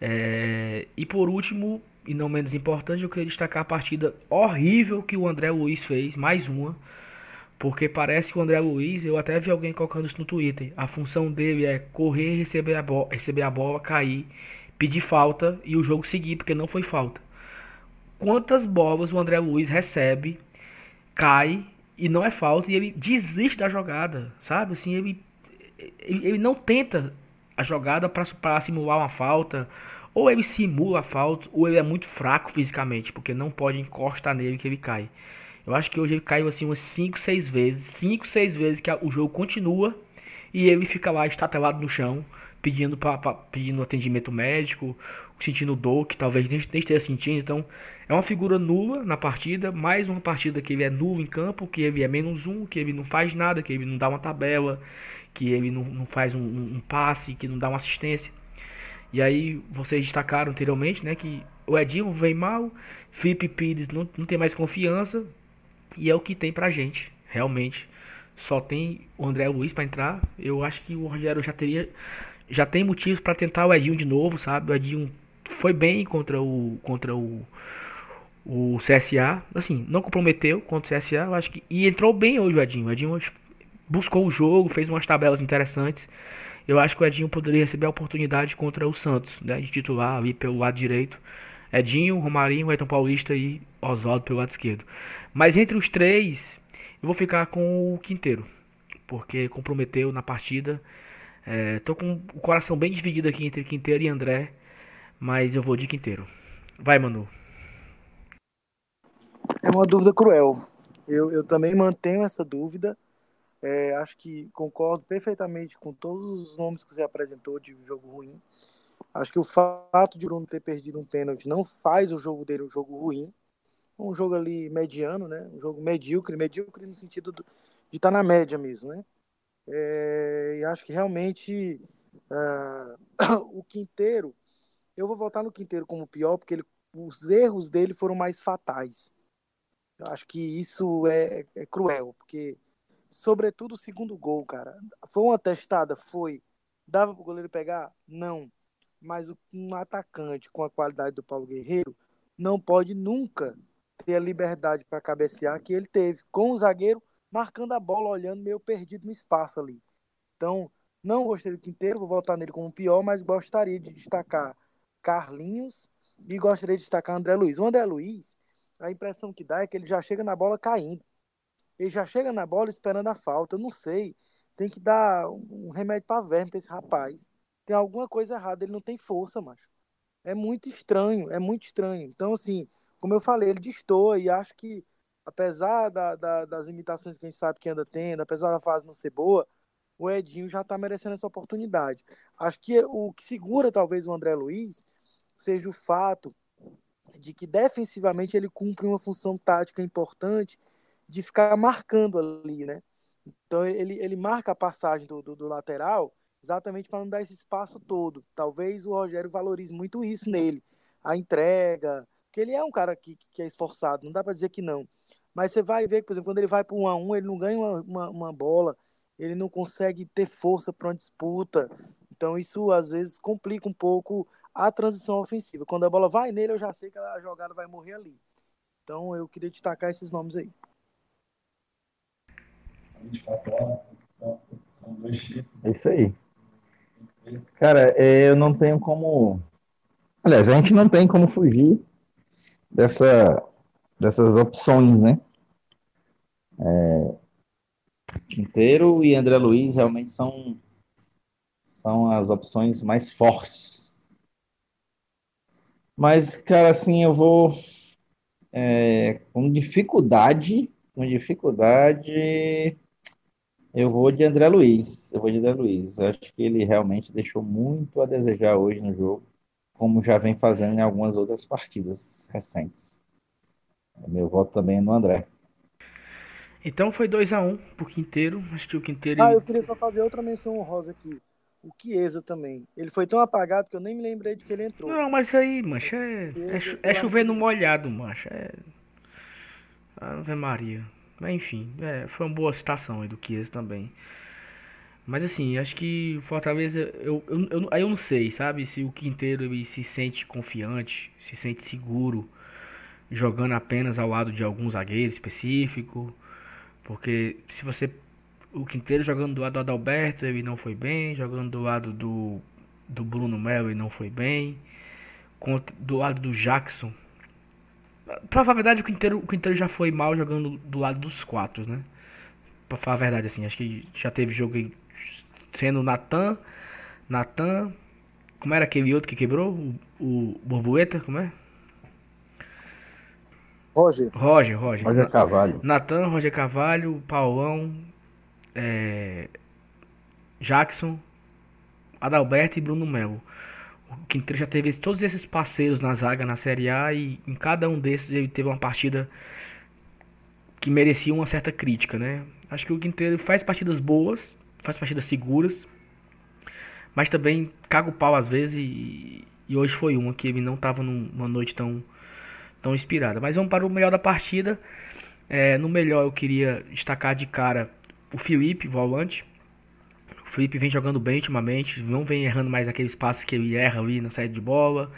É, e por último, e não menos importante, eu queria destacar a partida horrível que o André Luiz fez, mais uma porque parece que o André Luiz, eu até vi alguém colocando isso no Twitter. A função dele é correr, receber a, bola, receber a bola, cair, pedir falta e o jogo seguir, porque não foi falta. Quantas bolas o André Luiz recebe, cai e não é falta e ele desiste da jogada, sabe? Assim, ele, ele, ele não tenta a jogada para simular uma falta, ou ele simula a falta, ou ele é muito fraco fisicamente, porque não pode encostar nele que ele cai. Eu acho que hoje ele caiu assim umas 5, 6 vezes. 5, 6 vezes que o jogo continua e ele fica lá estatelado no chão, pedindo, pra, pra, pedindo atendimento médico, sentindo dor, que talvez nem, esteja sentindo. Então, é uma figura nula na partida, mais uma partida que ele é nulo em campo, que ele é menos um, que ele não faz nada, que ele não dá uma tabela, que ele não, não faz um, um passe, que não dá uma assistência. E aí, vocês destacaram anteriormente, né, que o Edinho vem mal, Felipe Pires não, não tem mais confiança, e é o que tem pra gente, realmente. Só tem o André Luiz para entrar. Eu acho que o Rogério já teria já tem motivos para tentar o Edinho de novo, sabe? O Edinho foi bem contra o contra o o CSA, assim, não comprometeu contra o CSA, eu acho que e entrou bem hoje o Edinho. O Edinho buscou o jogo, fez umas tabelas interessantes. Eu acho que o Edinho poderia receber a oportunidade contra o Santos, né, de titular ali pelo lado direito. Edinho, Romarinho, Ayrton Paulista e Oswaldo pelo lado esquerdo. Mas entre os três, eu vou ficar com o Quinteiro, porque comprometeu na partida. É, tô com o coração bem dividido aqui entre Quinteiro e André, mas eu vou de Quinteiro. Vai, Manu. É uma dúvida cruel. Eu, eu também mantenho essa dúvida. É, acho que concordo perfeitamente com todos os nomes que você apresentou de jogo ruim. Acho que o fato de o Bruno ter perdido um pênalti não faz o jogo dele um jogo ruim um jogo ali mediano, né? Um jogo medíocre, medíocre no sentido do, de estar tá na média mesmo, né? É, e acho que realmente uh, <coughs> o Quinteiro, eu vou voltar no Quinteiro como pior, porque ele, os erros dele foram mais fatais. Eu acho que isso é, é cruel, porque, sobretudo, o segundo gol, cara. Foi uma testada? Foi. Dava pro goleiro pegar? Não. Mas um atacante com a qualidade do Paulo Guerreiro não pode nunca ter a liberdade para cabecear que ele teve, com o zagueiro marcando a bola, olhando meio perdido no espaço ali. Então, não gostei do Quinteiro, vou voltar nele como pior, mas gostaria de destacar Carlinhos e gostaria de destacar André Luiz. O André Luiz, a impressão que dá é que ele já chega na bola caindo. Ele já chega na bola esperando a falta. Eu não sei. Tem que dar um remédio para verme para esse rapaz. Tem alguma coisa errada. Ele não tem força, macho. É muito estranho. É muito estranho. Então, assim, como eu falei, ele destoa e acho que, apesar da, da, das imitações que a gente sabe que anda tendo, apesar da fase não ser boa, o Edinho já está merecendo essa oportunidade. Acho que o que segura talvez o André Luiz seja o fato de que defensivamente ele cumpre uma função tática importante de ficar marcando ali, né? Então ele, ele marca a passagem do, do, do lateral exatamente para não dar esse espaço todo. Talvez o Rogério valorize muito isso nele, a entrega, porque ele é um cara que, que é esforçado, não dá para dizer que não. Mas você vai ver, por exemplo, quando ele vai para um a um, ele não ganha uma, uma, uma bola, ele não consegue ter força para uma disputa. Então isso às vezes complica um pouco a transição ofensiva. Quando a bola vai nele, eu já sei que a jogada vai morrer ali. Então eu queria destacar esses nomes aí. 24 horas, É isso aí. Cara, é, eu não tenho como. Aliás, a gente não tem como fugir dessa, dessas opções, né? É, Quinteiro e André Luiz realmente são, são as opções mais fortes. Mas, cara, assim, eu vou é, com dificuldade, com dificuldade, eu vou de André Luiz. Eu vou de André Luiz. Eu acho que ele realmente deixou muito a desejar hoje no jogo, como já vem fazendo em algumas outras partidas recentes. Meu voto também é no André. Então foi 2 a 1 um pro Quinteiro. Acho que o Quinteiro. Ah, eu queria só fazer outra menção honrosa aqui. O Chiesa também. Ele foi tão apagado que eu nem me lembrei de que ele entrou. Não, mas aí, mancha, é, é, é chover no molhado, mancha. É. Ave Maria. Mas enfim, é, foi uma boa citação aí do Chiesa também. Mas assim, acho que o Fortaleza, eu, eu, eu, aí eu não sei, sabe? Se o Quinteiro ele se sente confiante, se sente seguro, jogando apenas ao lado de algum zagueiro específico. Porque se você. O Quinteiro jogando do lado do Adalberto, ele não foi bem. Jogando do lado do, do Bruno Melo, ele não foi bem. Do lado do Jackson, Pra falar a verdade, o Quinteiro, o Quinteiro já foi mal jogando do lado dos quatro, né? Pra falar a verdade, assim, acho que já teve jogo sendo Natan, Natan, como era aquele outro que quebrou? O, o como é? Roger. Roger, Roger. Roger Carvalho. Natan, Roger Carvalho, Paulão, é, Jackson, Adalberto e Bruno Melo o Quinteiro já teve todos esses parceiros na zaga na Série A e em cada um desses ele teve uma partida que merecia uma certa crítica, né? Acho que o Quinteiro faz partidas boas, faz partidas seguras, mas também caga o pau às vezes e, e hoje foi uma que ele não estava numa noite tão, tão inspirada. Mas vamos para o melhor da partida. É, no melhor eu queria destacar de cara o Felipe, volante, o Felipe vem jogando bem ultimamente, não vem errando mais aqueles passos que ele erra ali na saída de bola,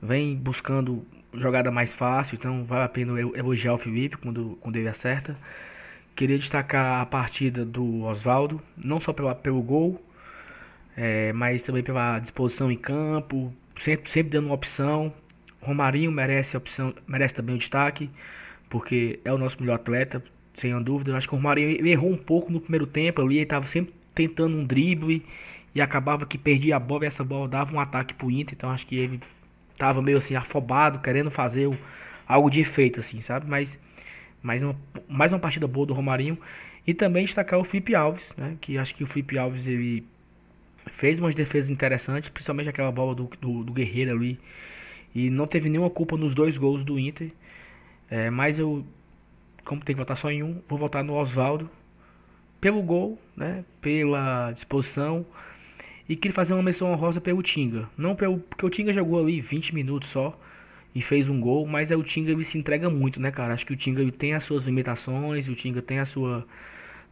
vem buscando jogada mais fácil, então vale a pena elogiar o Felipe quando, quando ele acerta. Queria destacar a partida do Oswaldo, não só pela, pelo gol, é, mas também pela disposição em campo, sempre, sempre dando uma opção. Romarinho merece a opção, merece também o destaque, porque é o nosso melhor atleta, sem dúvida. Eu acho que o Romarinho errou um pouco no primeiro tempo ali, ele estava sempre tentando um drible e acabava que perdia a bola e essa bola dava um ataque pro Inter, então acho que ele tava meio assim afobado, querendo fazer algo de efeito assim, sabe? Mas mais uma, mais uma partida boa do Romarinho e também destacar o Felipe Alves, né? Que acho que o Felipe Alves ele fez umas defesas interessantes, principalmente aquela bola do, do, do Guerreiro ali e não teve nenhuma culpa nos dois gols do Inter. É, mas eu, como tem que votar só em um, vou votar no Oswaldo, pelo gol, né, pela disposição. E queria fazer uma menção honrosa pelo Tinga. Não pelo, porque o Tinga jogou ali 20 minutos só e fez um gol, mas é o Tinga ele se entrega muito, né, cara? Acho que o Tinga tem as suas limitações, o Tinga tem a sua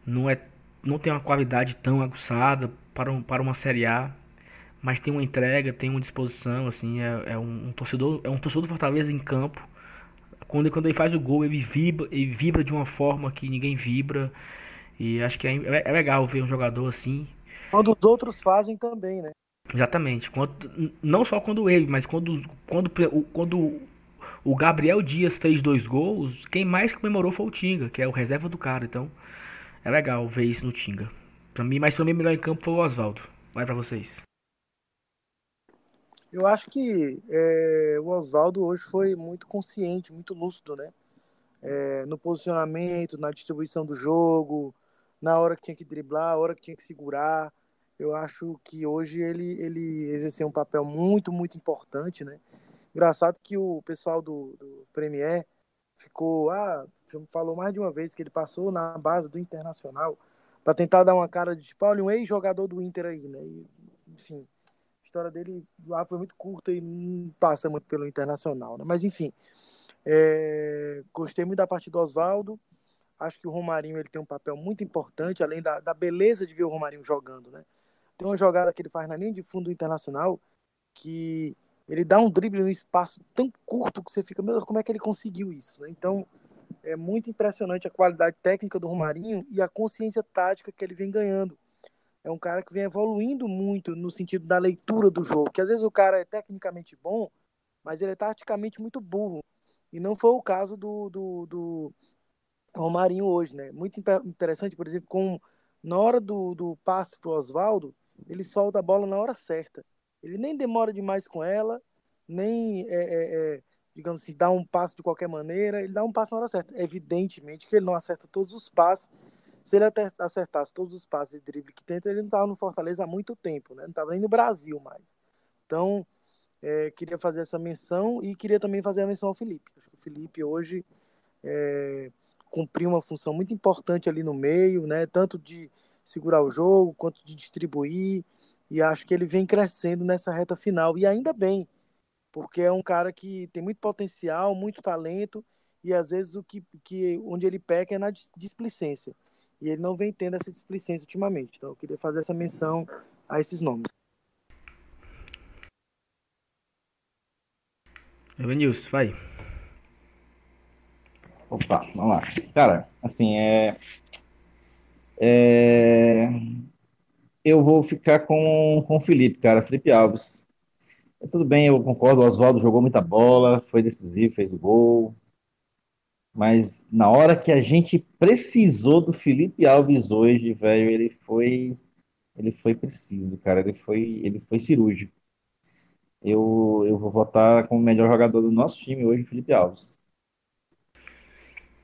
não é não tem uma qualidade tão aguçada para, um, para uma Série A, mas tem uma entrega, tem uma disposição, assim, é, é um, um, torcedor, é um torcedor do Fortaleza em campo. Quando, quando ele faz o gol, ele vibra, ele vibra de uma forma que ninguém vibra. E acho que é, é, legal ver um jogador assim. Quando os outros fazem também, né? Exatamente. Quando, não só quando ele, mas quando, quando, quando o Gabriel Dias fez dois gols, quem mais comemorou foi o Tinga, que é o reserva do cara. Então é legal ver isso no Tinga. Pra mim, mas pra mim, melhor em campo foi o Oswaldo. Vai para vocês. Eu acho que é, o Oswaldo hoje foi muito consciente, muito lúcido, né? É, no posicionamento, na distribuição do jogo, na hora que tinha que driblar, a hora que tinha que segurar. Eu acho que hoje ele, ele exerceu um papel muito, muito importante, né? Engraçado que o pessoal do, do Premier ficou, ah, falou mais de uma vez que ele passou na base do Internacional para tentar dar uma cara de tipo, olha, um ex-jogador do Inter aí, né? E, enfim, história dele lá foi muito curta e não passa muito pelo Internacional, né? Mas enfim, é, gostei muito da parte do Oswaldo. Acho que o Romarinho ele tem um papel muito importante, além da, da beleza de ver o Romarinho jogando, né? Tem uma jogada que ele faz na linha de fundo do Internacional que ele dá um drible no espaço tão curto que você fica, meu Deus, como é que ele conseguiu isso? Né? Então, é muito impressionante a qualidade técnica do Romarinho e a consciência tática que ele vem ganhando. É um cara que vem evoluindo muito no sentido da leitura do jogo, que às vezes o cara é tecnicamente bom, mas ele é taticamente muito burro. E não foi o caso do, do, do Romarinho hoje, né? Muito interessante, por exemplo, com na hora do, do passe o Oswaldo, ele solta a bola na hora certa. Ele nem demora demais com ela, nem, é, é, é, digamos assim, dá um passo de qualquer maneira, ele dá um passo na hora certa. Evidentemente que ele não acerta todos os passes. Se ele acertasse todos os passes de drible que tenta, ele não estava no Fortaleza há muito tempo, né? Não estava nem no Brasil mais. Então, é, queria fazer essa menção e queria também fazer a menção ao Felipe. Acho que o Felipe hoje é, cumpriu uma função muito importante ali no meio, né? Tanto de segurar o jogo quanto de distribuir. E acho que ele vem crescendo nessa reta final. E ainda bem, porque é um cara que tem muito potencial, muito talento, e às vezes o que, que onde ele peca é na displicência. E ele não vem tendo essa displicência ultimamente. Então eu queria fazer essa menção a esses nomes. Evanilson, vai. Opa, vamos lá. Cara, assim, é. É eu vou ficar com, com o Felipe, cara, Felipe Alves. Tudo bem, eu concordo, o Oswaldo jogou muita bola, foi decisivo, fez o gol. Mas na hora que a gente precisou do Felipe Alves hoje, velho, ele foi ele foi preciso, cara, ele foi ele foi cirúrgico. Eu, eu vou votar como o melhor jogador do nosso time hoje, Felipe Alves.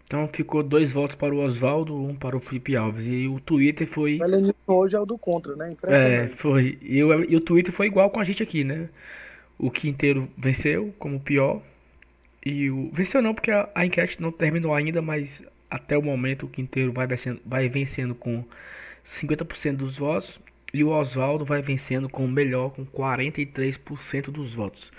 Então ficou dois votos para o Oswaldo, um para o Felipe Alves. E o Twitter foi. O hoje é o do contra, né? É, foi. E, eu, e o Twitter foi igual com a gente aqui, né? O Quinteiro venceu como pior. E o. Venceu não, porque a, a enquete não terminou ainda, mas até o momento o Quinteiro vai vencendo, vai vencendo com 50% dos votos. E o Oswaldo vai vencendo com o melhor, com 43% dos votos.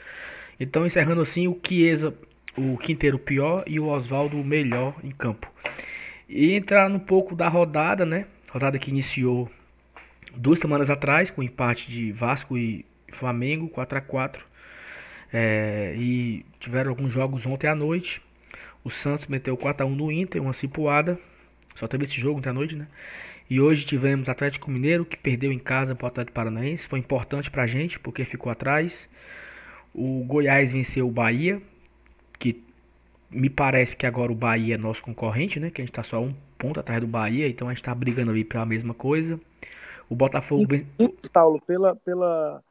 Então, encerrando assim, o Chiesa o Quinteiro pior e o Oswaldo o melhor em campo. E entrar um pouco da rodada, né? Rodada que iniciou duas semanas atrás com empate de Vasco e Flamengo 4 a 4 é, e tiveram alguns jogos ontem à noite. O Santos meteu 4 a 1 no Inter, uma cipuada. Só teve esse jogo ontem à noite, né? E hoje tivemos Atlético Mineiro que perdeu em casa para o Atlético Paranaense. Foi importante para a gente porque ficou atrás. O Goiás venceu o Bahia que me parece que agora o Bahia é nosso concorrente, né? Que a gente tá só um ponto atrás do Bahia, então a gente tá brigando ali pela mesma coisa. O Botafogo. E, Paulo, pela, pela,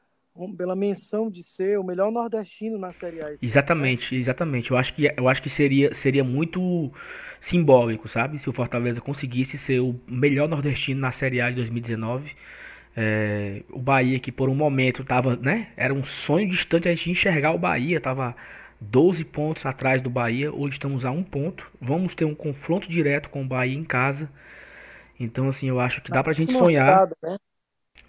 pela menção de ser o melhor nordestino na Série A. Exatamente, exatamente. Eu acho que, eu acho que seria, seria muito simbólico, sabe? Se o Fortaleza conseguisse ser o melhor nordestino na Série A de 2019. É, o Bahia que por um momento tava, né? Era um sonho distante a gente enxergar o Bahia, tava 12 pontos atrás do Bahia. Hoje estamos a um ponto. Vamos ter um confronto direto com o Bahia em casa. Então, assim, eu acho que dá pra gente sonhar. Né?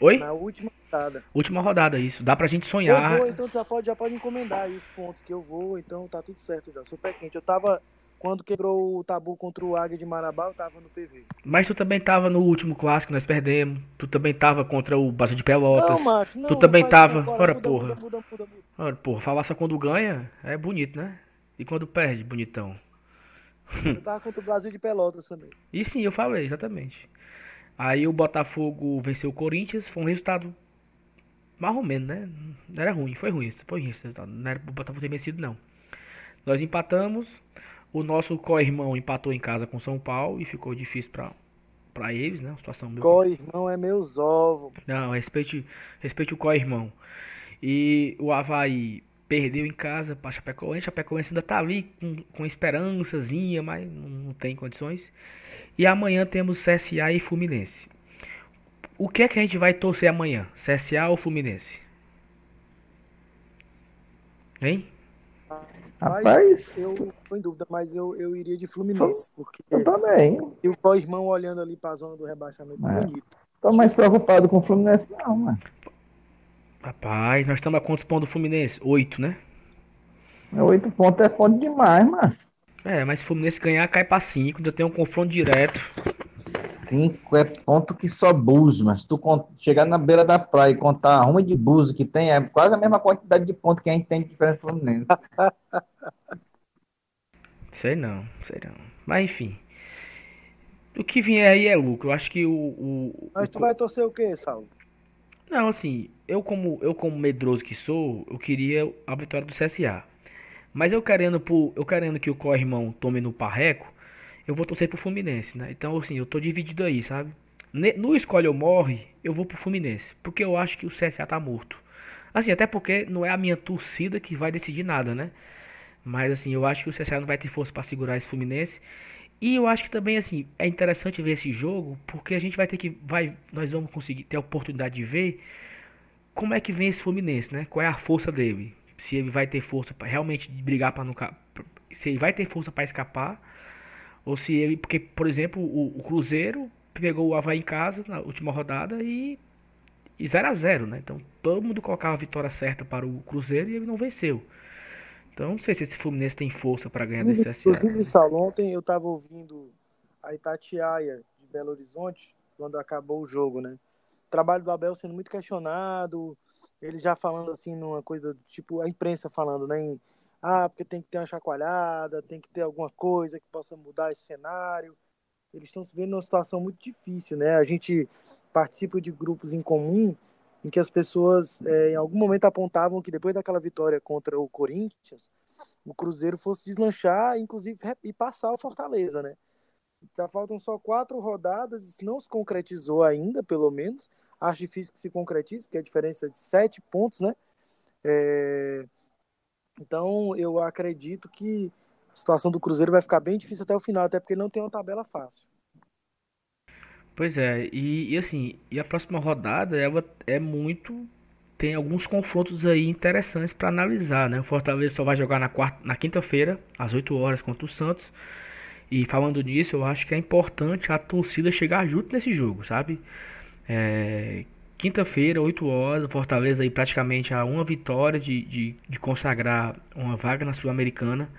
Oi? Na última rodada. Última rodada, isso. Dá pra gente sonhar. Eu vou, então já pode, já pode encomendar aí os pontos que eu vou, então tá tudo certo já. Sou pé quente. Eu tava quando quebrou o tabu contra o Águia de Marabá, eu tava no PV. Mas tu também tava no último clássico, nós perdemos. Tu também tava contra o Basa de Pelotas. Não, macho, não, Tu também tava. Agora, Ora, muda, porra. Muda, muda, muda, Ora, porra, falar só quando ganha é bonito, né? E quando perde, bonitão. Eu tava contra o Brasil de Pelotas também. E sim, eu falei, exatamente. Aí o Botafogo venceu o Corinthians, foi um resultado mais ou menos, né? Não era ruim, foi ruim, foi ruim esse resultado. Não era o Botafogo ter vencido, não. Nós empatamos. O nosso co-irmão empatou em casa com São Paulo e ficou difícil para para eles, né? Uma situação meu. Co-irmão é meus ovos. Não, respeite, respeite o co-irmão. E o Havaí perdeu em casa para Chapecoense. Chapecoense ainda tá ali com, com esperançazinha, mas não tem condições. E amanhã temos CSA e Fluminense. O que é que a gente vai torcer amanhã? CSA ou Fluminense? Hein? Rapaz, eu tô em dúvida, mas eu, eu iria de Fluminense. Porque eu também. E o co-irmão olhando ali pra zona do rebaixamento é. bonito. Tô mais preocupado com o Fluminense, não, mano. Rapaz, nós estamos a quantos pontos do Fluminense? Oito, né? Oito pontos é ponto demais, mas. É, mas se o Fluminense ganhar, cai pra cinco. Ainda tem um confronto direto. Cinco é ponto que só buzo, mas tu chegar na beira da praia e contar a ruma de buzo que tem, é quase a mesma quantidade de pontos que a gente tem de diferença do Fluminense. <laughs> sei não, sei não. Mas enfim. O que vier aí é lucro. Eu acho que o. o mas tu o... vai torcer o quê, Saulo? Não, assim, eu como, eu como medroso que sou, eu queria a vitória do CSA. Mas eu querendo, por, eu querendo que o Corrimão tome no parreco, eu vou torcer pro Fluminense, né? Então, assim, eu tô dividido aí, sabe? No escolhe ou morre, eu vou pro Fluminense. Porque eu acho que o CSA tá morto. Assim, até porque não é a minha torcida que vai decidir nada, né? Mas, assim, eu acho que o CSA não vai ter força para segurar esse Fluminense. E eu acho que também, assim, é interessante ver esse jogo, porque a gente vai ter que. Vai, nós vamos conseguir ter a oportunidade de ver como é que vem esse Fluminense, né? Qual é a força dele se ele vai ter força para realmente brigar para não se ele vai ter força para escapar ou se ele porque por exemplo o, o, Cruzeiro pegou o Havaí em casa na última rodada e e 0 a 0 né? Então todo mundo colocava a vitória certa para o Cruzeiro e ele não venceu. Então não sei se esse Fluminense tem força para ganhar desse CSA inclusive Saulo, ontem eu estava ouvindo a Itatiaia de Belo Horizonte quando acabou o jogo né? O trabalho do Abel sendo muito questionado ele já falando assim numa coisa tipo a imprensa falando, né? Ah, porque tem que ter uma chacoalhada, tem que ter alguma coisa que possa mudar esse cenário. Eles estão se vendo numa situação muito difícil, né? A gente participa de grupos em comum em que as pessoas é, em algum momento apontavam que depois daquela vitória contra o Corinthians, o Cruzeiro fosse deslanchar, inclusive e passar o Fortaleza, né? Já faltam só quatro rodadas, isso não se concretizou ainda, pelo menos. Acho difícil que se concretize, porque a diferença é de sete pontos, né? É... Então, eu acredito que a situação do Cruzeiro vai ficar bem difícil até o final, até porque não tem uma tabela fácil. Pois é, e, e assim, e a próxima rodada ela é muito tem alguns confrontos aí interessantes para analisar, né? O Fortaleza só vai jogar na quarta, na quinta-feira, às 8 horas contra o Santos. E falando nisso, eu acho que é importante a torcida chegar junto nesse jogo, sabe? É, Quinta-feira, 8 horas, Fortaleza aí praticamente a uma vitória de, de, de consagrar uma vaga na Sul-Americana,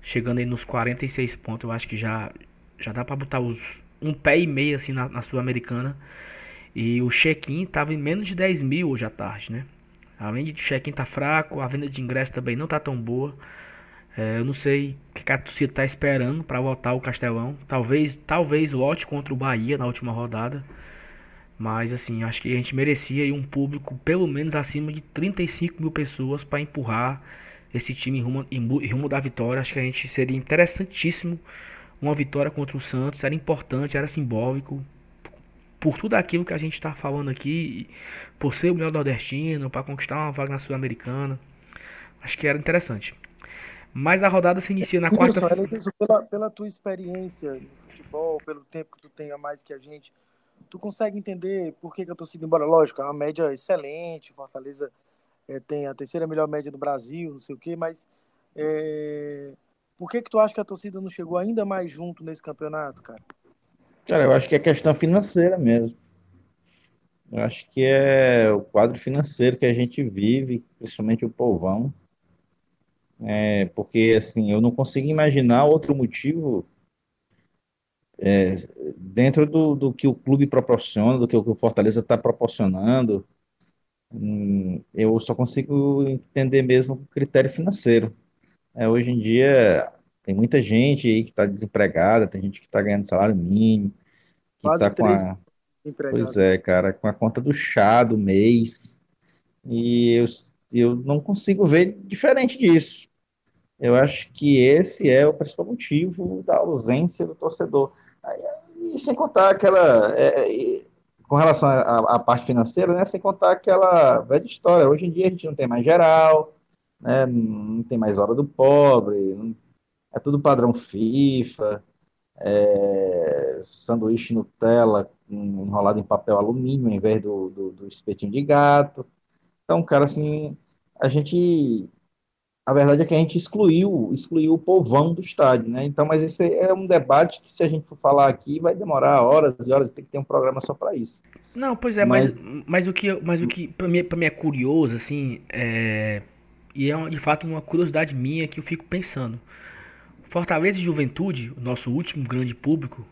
chegando aí nos 46 pontos. Eu acho que já, já dá para botar os, um pé e meio assim na, na Sul-Americana. E o check-in tava em menos de 10 mil hoje à tarde, né? Além de check-in tá fraco, a venda de ingresso também não tá tão boa. É, eu não sei o que a torcida está esperando para voltar o Castelão. Talvez, talvez lote contra o Bahia na última rodada. Mas assim, acho que a gente merecia um público pelo menos acima de 35 mil pessoas para empurrar esse time em rumo, em rumo da vitória. Acho que a gente seria interessantíssimo uma vitória contra o Santos. Era importante, era simbólico. Por tudo aquilo que a gente está falando aqui, por ser o melhor nordestino, para conquistar uma vaga na Sul-Americana. Acho que era interessante. Mas a rodada se inicia na quarta-feira. Pela, pela tua experiência no futebol, pelo tempo que tu tem a mais que a gente, tu consegue entender por que, que a torcida, embora lógico, é uma média excelente, Fortaleza é, tem a terceira melhor média do Brasil, não sei o quê, mas é, por que, que tu acha que a torcida não chegou ainda mais junto nesse campeonato, cara? Cara, eu acho que é questão financeira mesmo. Eu acho que é o quadro financeiro que a gente vive, principalmente o povão é, porque assim eu não consigo imaginar outro motivo é, dentro do, do que o clube proporciona, do que o Fortaleza está proporcionando. Hum, eu só consigo entender mesmo o critério financeiro. É, hoje em dia tem muita gente aí que está desempregada, tem gente que está ganhando salário mínimo, que está com a Pois é, cara, com a conta do chá do mês. E eu, eu não consigo ver diferente disso. Eu acho que esse é o principal motivo da ausência do torcedor. E sem contar aquela. É, é com relação à, parte financeira, né, sem contar aquela velha história. Hoje em dia a gente não tem mais geral, né, não tem mais hora do pobre, não, é tudo padrão FIFA, é, sanduíche Nutella enrolado em papel alumínio em vez do, do, do espetinho de gato. Então, cara, assim, a gente a verdade é que a gente excluiu, excluiu o povão do estádio, né? Então, mas esse é um debate que, se a gente for falar aqui, vai demorar horas e horas, tem que ter um programa só para isso. Não, pois é, mas, mas, mas o que, mas o que para mim, pra mim é curioso, assim, é, e é de fato uma curiosidade minha que eu fico pensando. Fortaleza e Juventude, o nosso último grande público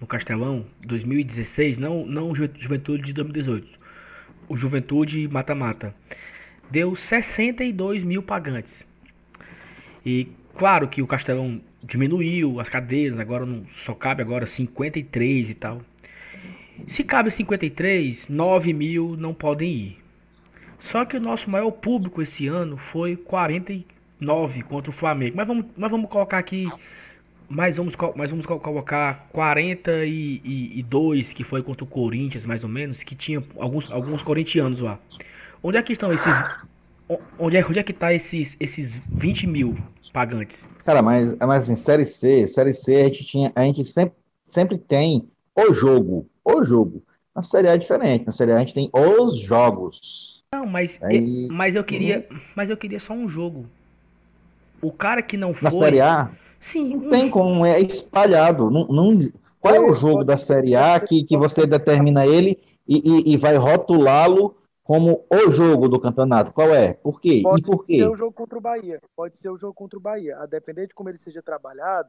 no Castelão, 2016, não, não Juventude de 2018, o Juventude mata-mata, deu 62 mil pagantes. E claro que o Castelão diminuiu as cadeiras, agora não, só cabe agora 53 e tal. Se cabe 53, 9 mil não podem ir. Só que o nosso maior público esse ano foi 49 contra o Flamengo. Mas vamos, mas vamos colocar aqui. Mas vamos, mas vamos colocar 42 que foi contra o Corinthians, mais ou menos, que tinha alguns, alguns corintianos lá. Onde é que estão esses. Onde é, onde é que tá esses, esses 20 mil pagantes? Cara, mas, mas assim, Série C, Série C a gente, tinha, a gente sempre, sempre tem o jogo. O jogo. Na Série A é diferente. Na Série A a gente tem os jogos. Não, mas, Aí, eu, mas eu queria. Uhum. Mas eu queria só um jogo. O cara que não foi. Na Série A? Sim. Não um... tem como, é espalhado. Não, não... Qual é o jogo da Série A que, que você determina ele e, e, e vai rotulá-lo como o jogo do campeonato. Qual é? Por quê? Pode e por quê? Pode ser o jogo contra o Bahia. Pode ser o jogo contra o Bahia. A depender de como ele seja trabalhado,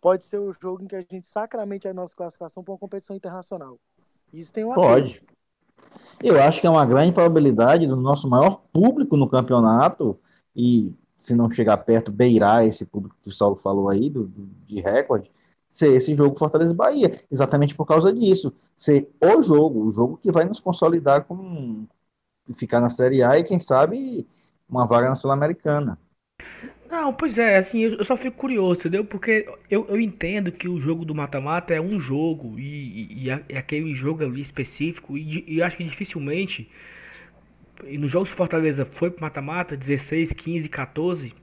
pode ser o jogo em que a gente sacramente a nossa classificação para uma competição internacional. Isso tem uma Pode. Eu acho que é uma grande probabilidade do nosso maior público no campeonato e se não chegar perto, beirar esse público que o Saulo falou aí, do, do de recorde, ser esse jogo Fortaleza Bahia, exatamente por causa disso, ser o jogo, o jogo que vai nos consolidar como ficar na Série A e, quem sabe, uma vaga na Sul-Americana. Não, pois é, assim, eu só fico curioso, entendeu? Porque eu, eu entendo que o jogo do mata-mata é um jogo e, e, é aquele jogo ali específico e, e acho que dificilmente, e nos jogos de Fortaleza foi pro mata-mata, 16, 15, 14,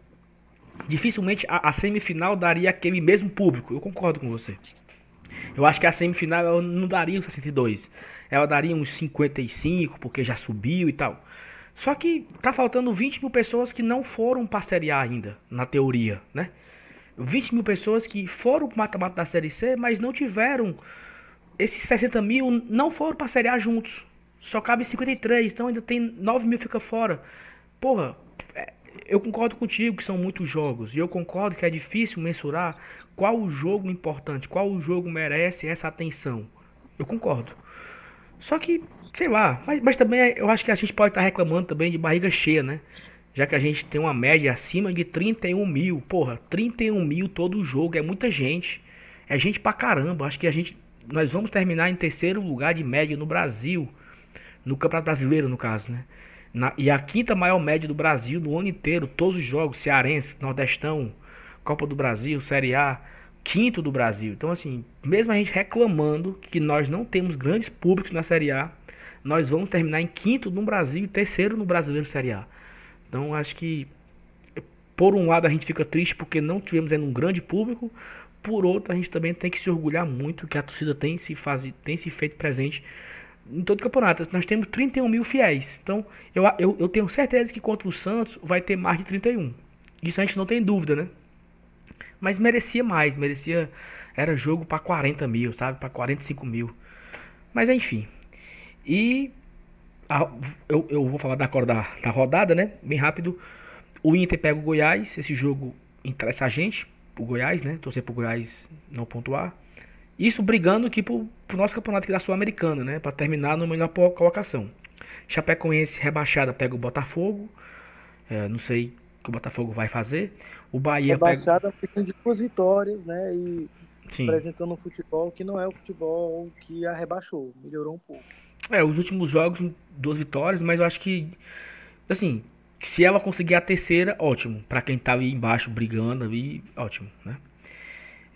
dificilmente a, a, semifinal daria aquele mesmo público, eu concordo com você. Eu acho que a semifinal não daria os 62, ela daria uns 55, porque já subiu e tal. Só que tá faltando 20 mil pessoas que não foram para a Série A ainda, na teoria, né? 20 mil pessoas que foram para mata-mata da Série C, mas não tiveram. Esses 60 mil não foram para a Série A juntos. Só cabe 53, então ainda tem 9 mil fica fora. Porra, é, eu concordo contigo que são muitos jogos. E eu concordo que é difícil mensurar qual o jogo importante, qual o jogo merece essa atenção. Eu concordo. Só que, sei lá, mas, mas também eu acho que a gente pode estar reclamando também de barriga cheia, né? Já que a gente tem uma média acima de 31 mil. Porra, 31 mil todo jogo é muita gente. É gente pra caramba. Acho que a gente. Nós vamos terminar em terceiro lugar de média no Brasil. No Campeonato Brasileiro, no caso, né? Na, e a quinta maior média do Brasil no ano inteiro. Todos os jogos, Cearense, Nordestão, Copa do Brasil, Série A quinto do Brasil. Então, assim, mesmo a gente reclamando que nós não temos grandes públicos na Série A, nós vamos terminar em quinto no Brasil e terceiro no Brasileiro Série A. Então, acho que, por um lado, a gente fica triste porque não tivemos ainda um grande público, por outro, a gente também tem que se orgulhar muito que a torcida tem se, faz, tem se feito presente em todo o campeonato. Nós temos 31 mil fiéis. Então, eu, eu, eu tenho certeza que contra o Santos vai ter mais de 31. Isso a gente não tem dúvida, né? Mas merecia mais, merecia. Era jogo para 40 mil, sabe? Para 45 mil. Mas enfim. E. A, eu, eu vou falar da, da, da rodada, né? Bem rápido. O Inter pega o Goiás. Esse jogo interessa a gente. O Goiás, né? Torcer pro Goiás não pontuar. Isso brigando aqui pro, pro nosso campeonato aqui da Sul-Americana, né? Para terminar no melhor colocação. Chapecoense rebaixada pega o Botafogo. É, não sei o que o Botafogo vai fazer. O Bahia. Rebaixada pega... de duas vitórias, né? E Sim. apresentando um futebol que não é o futebol que a rebaixou, melhorou um pouco. É, os últimos jogos, duas vitórias, mas eu acho que, assim, se ela conseguir a terceira, ótimo. Para quem tá ali embaixo brigando ali, ótimo, né?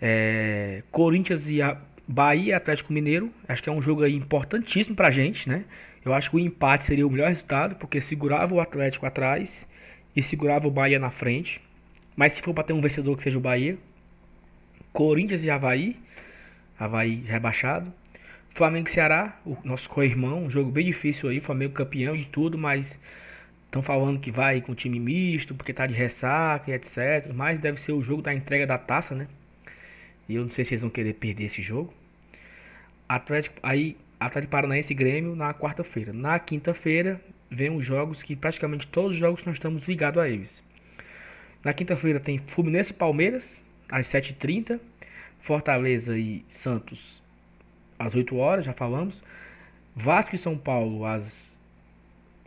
É, Corinthians e a Bahia e Atlético Mineiro, acho que é um jogo aí importantíssimo pra gente, né? Eu acho que o empate seria o melhor resultado, porque segurava o Atlético atrás e segurava o Bahia na frente. Mas se for para ter um vencedor que seja o Bahia, Corinthians e Havaí, Havaí rebaixado. Flamengo e Ceará, o nosso co-irmão, um jogo bem difícil aí, Flamengo campeão de tudo, mas Estão falando que vai com time misto, porque tá de ressaca e etc. Mas deve ser o jogo da entrega da taça, né? E eu não sei se eles vão querer perder esse jogo. Atlético, aí Atlético Paranaense e Grêmio na quarta-feira. Na quinta-feira vem os jogos que praticamente todos os jogos nós estamos ligados a eles. Na quinta-feira tem Fluminense e Palmeiras às 7h30, Fortaleza e Santos às 8 horas, já falamos. Vasco e São Paulo às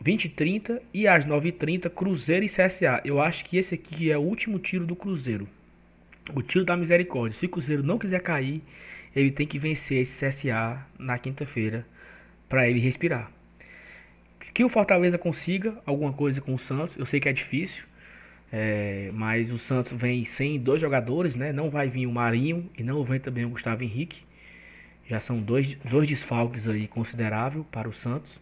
20h30 e às 9h30 Cruzeiro e CSA. Eu acho que esse aqui é o último tiro do Cruzeiro. O tiro da misericórdia. Se o Cruzeiro não quiser cair, ele tem que vencer esse CSA na quinta-feira para ele respirar. Que o Fortaleza consiga alguma coisa com o Santos, eu sei que é difícil, é, mas o Santos vem sem dois jogadores, né? Não vai vir o Marinho e não vem também o Gustavo Henrique. Já são dois, dois desfalques aí considerável para o Santos.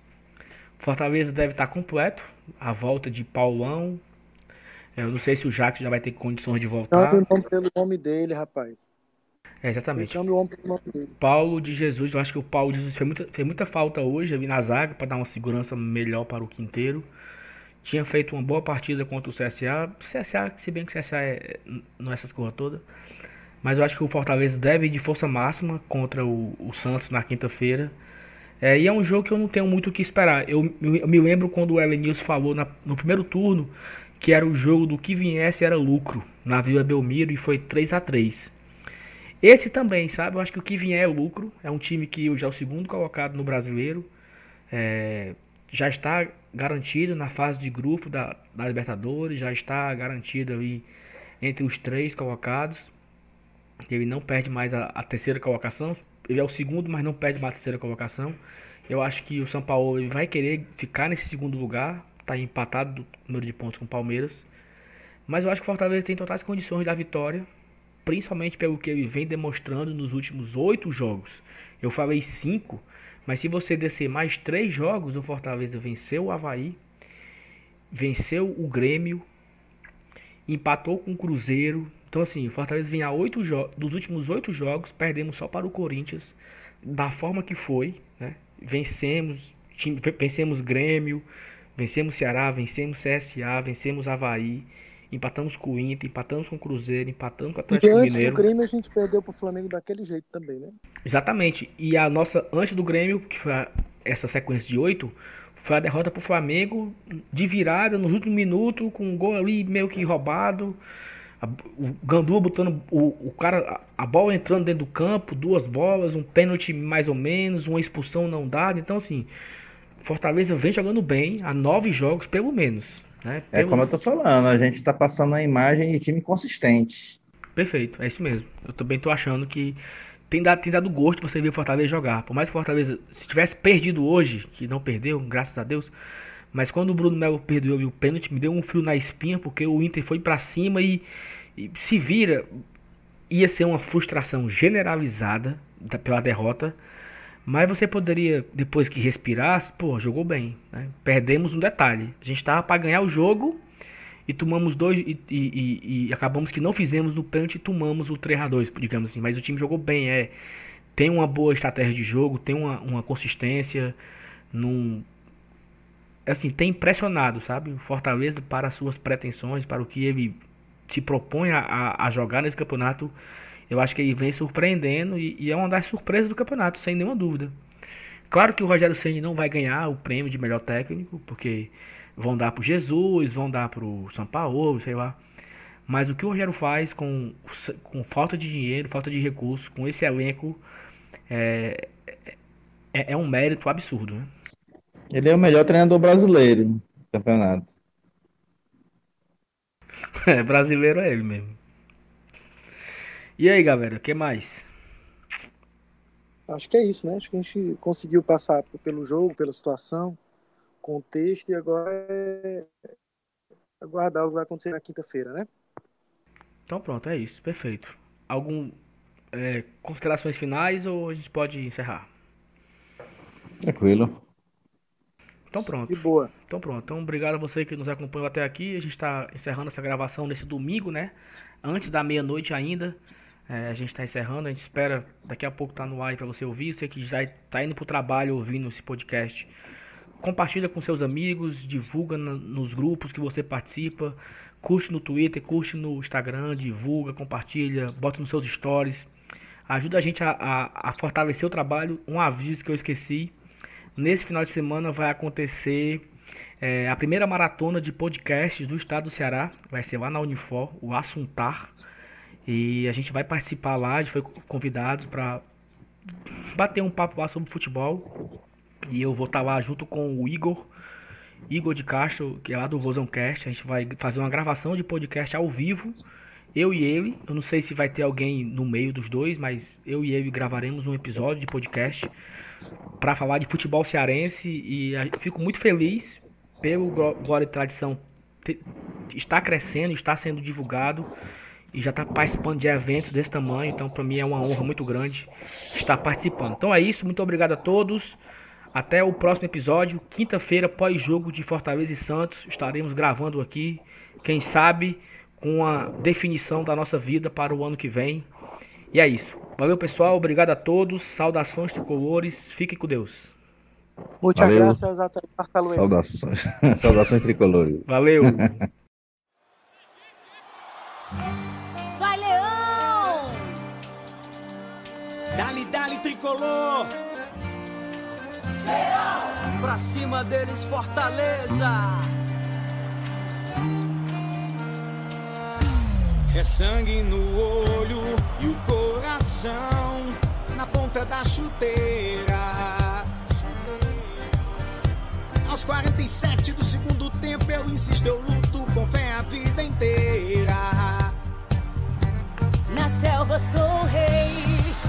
Fortaleza deve estar completo. A volta de Paulão. Eu não sei se o Jacques já vai ter condições de voltar. Não, não pelo nome dele, rapaz. É, exatamente. Paulo de Jesus, eu acho que o Paulo de Jesus fez muita, fez muita falta hoje ali na zaga para dar uma segurança melhor para o Quinteiro. Tinha feito uma boa partida contra o CSA. CSA, se bem que o CSA é, não é essas coisas todas. Mas eu acho que o Fortaleza deve ir de força máxima contra o, o Santos na quinta-feira. É, e é um jogo que eu não tenho muito o que esperar. Eu, eu me lembro quando o Elenils falou na, no primeiro turno que era o jogo do que viesse era lucro na Vila Belmiro e foi 3 a 3 esse também, sabe? Eu acho que o que vier é lucro. É um time que já é o segundo colocado no brasileiro. É, já está garantido na fase de grupo da, da Libertadores. Já está garantido ali entre os três colocados. Ele não perde mais a, a terceira colocação. Ele é o segundo, mas não perde mais a terceira colocação. Eu acho que o São Paulo vai querer ficar nesse segundo lugar. Está empatado do número de pontos com o Palmeiras. Mas eu acho que o Fortaleza tem totais condições da vitória principalmente pelo que ele vem demonstrando nos últimos oito jogos. Eu falei cinco, mas se você descer mais três jogos, o Fortaleza venceu o Havaí, venceu o Grêmio, empatou com o Cruzeiro. Então, assim, o Fortaleza vem a oito dos últimos oito jogos, perdemos só para o Corinthians, da forma que foi, né? Vencemos, vencemos Grêmio, vencemos Ceará, vencemos CSA, vencemos Havaí empatamos com o Inter, empatamos com o Cruzeiro, empatamos com o Atlético e antes Mineiro. do Grêmio a gente perdeu pro Flamengo daquele jeito também, né? Exatamente. E a nossa, antes do Grêmio, que foi a, essa sequência de oito, foi a derrota pro Flamengo de virada nos últimos minutos, com um gol ali meio que roubado. A, o Gandula botando o, o cara, a, a bola entrando dentro do campo, duas bolas, um pênalti mais ou menos, uma expulsão não dada. Então, assim, Fortaleza vem jogando bem há nove jogos, pelo menos. Né? É como eu tô falando, a gente tá passando a imagem de time consistente. Perfeito, é isso mesmo. Eu também tô achando que tem dado, tem dado gosto você ver o Fortaleza jogar. Por mais que o Fortaleza, se tivesse perdido hoje, que não perdeu, graças a Deus, mas quando o Bruno Melo perdeu o pênalti, me deu um frio na espinha, porque o Inter foi para cima e, e, se vira. Ia ser uma frustração generalizada pela derrota. Mas você poderia, depois que respirasse, pô, jogou bem. Né? Perdemos um detalhe. A gente estava para ganhar o jogo e tomamos dois. E, e, e, acabamos que não fizemos no pênalti e tomamos o 3 a 2 digamos assim. Mas o time jogou bem. É, tem uma boa estratégia de jogo, tem uma, uma consistência. Num, assim, tem impressionado, sabe? O Fortaleza para as suas pretensões, para o que ele se propõe a, a jogar nesse campeonato eu acho que ele vem surpreendendo e, e é uma das surpresas do campeonato, sem nenhuma dúvida. Claro que o Rogério Ceni não vai ganhar o prêmio de melhor técnico, porque vão dar pro Jesus, vão dar pro São Paulo, sei lá. Mas o que o Rogério faz com, com falta de dinheiro, falta de recursos, com esse elenco, é, é, é um mérito absurdo. Né? Ele é o melhor treinador brasileiro do campeonato. <laughs> É, brasileiro é ele mesmo. E aí, galera, o que mais? Acho que é isso, né? Acho que a gente conseguiu passar pelo jogo, pela situação, contexto, e agora é aguardar o que vai acontecer na quinta-feira, né? Então pronto, é isso, perfeito. Algum é, considerações finais ou a gente pode encerrar? Tranquilo. Então pronto. De boa. Então pronto. Então obrigado a você que nos acompanhou até aqui. A gente está encerrando essa gravação nesse domingo, né? Antes da meia-noite ainda. É, a gente está encerrando, a gente espera daqui a pouco estar tá no ar para você ouvir. Você que já está indo para o trabalho ouvindo esse podcast, compartilha com seus amigos, divulga nos grupos que você participa, curte no Twitter, curte no Instagram, divulga, compartilha, bota nos seus stories. Ajuda a gente a, a, a fortalecer o trabalho. Um aviso que eu esqueci. Nesse final de semana vai acontecer é, a primeira maratona de podcasts do estado do Ceará. Vai ser lá na Unifor, o Assuntar. E a gente vai participar lá, a gente foi convidado para bater um papo lá sobre futebol. E eu vou estar tá lá junto com o Igor, Igor de Castro, que é lá do Vozão Cast. A gente vai fazer uma gravação de podcast ao vivo. Eu e ele, eu não sei se vai ter alguém no meio dos dois, mas eu e ele gravaremos um episódio de podcast para falar de futebol cearense e fico muito feliz pelo Glória e Tradição estar crescendo, está sendo divulgado e já está participando de eventos desse tamanho. Então, para mim é uma honra muito grande estar participando. Então é isso, muito obrigado a todos. Até o próximo episódio, quinta-feira, pós-jogo de Fortaleza e Santos, estaremos gravando aqui. Quem sabe com a definição da nossa vida para o ano que vem. E é isso. Valeu, pessoal. Obrigado a todos. Saudações tricolores. Fiquem com Deus. Muitas Valeu. graças. Saudações. <laughs> Saudações tricolores. Valeu. <laughs> Dali, dali, tricolor! Leão! Pra cima deles, Fortaleza! É sangue no olho e o coração na ponta da chuteira. Aos 47 do segundo tempo eu insisto, eu luto com fé a vida inteira. Na selva sou rei,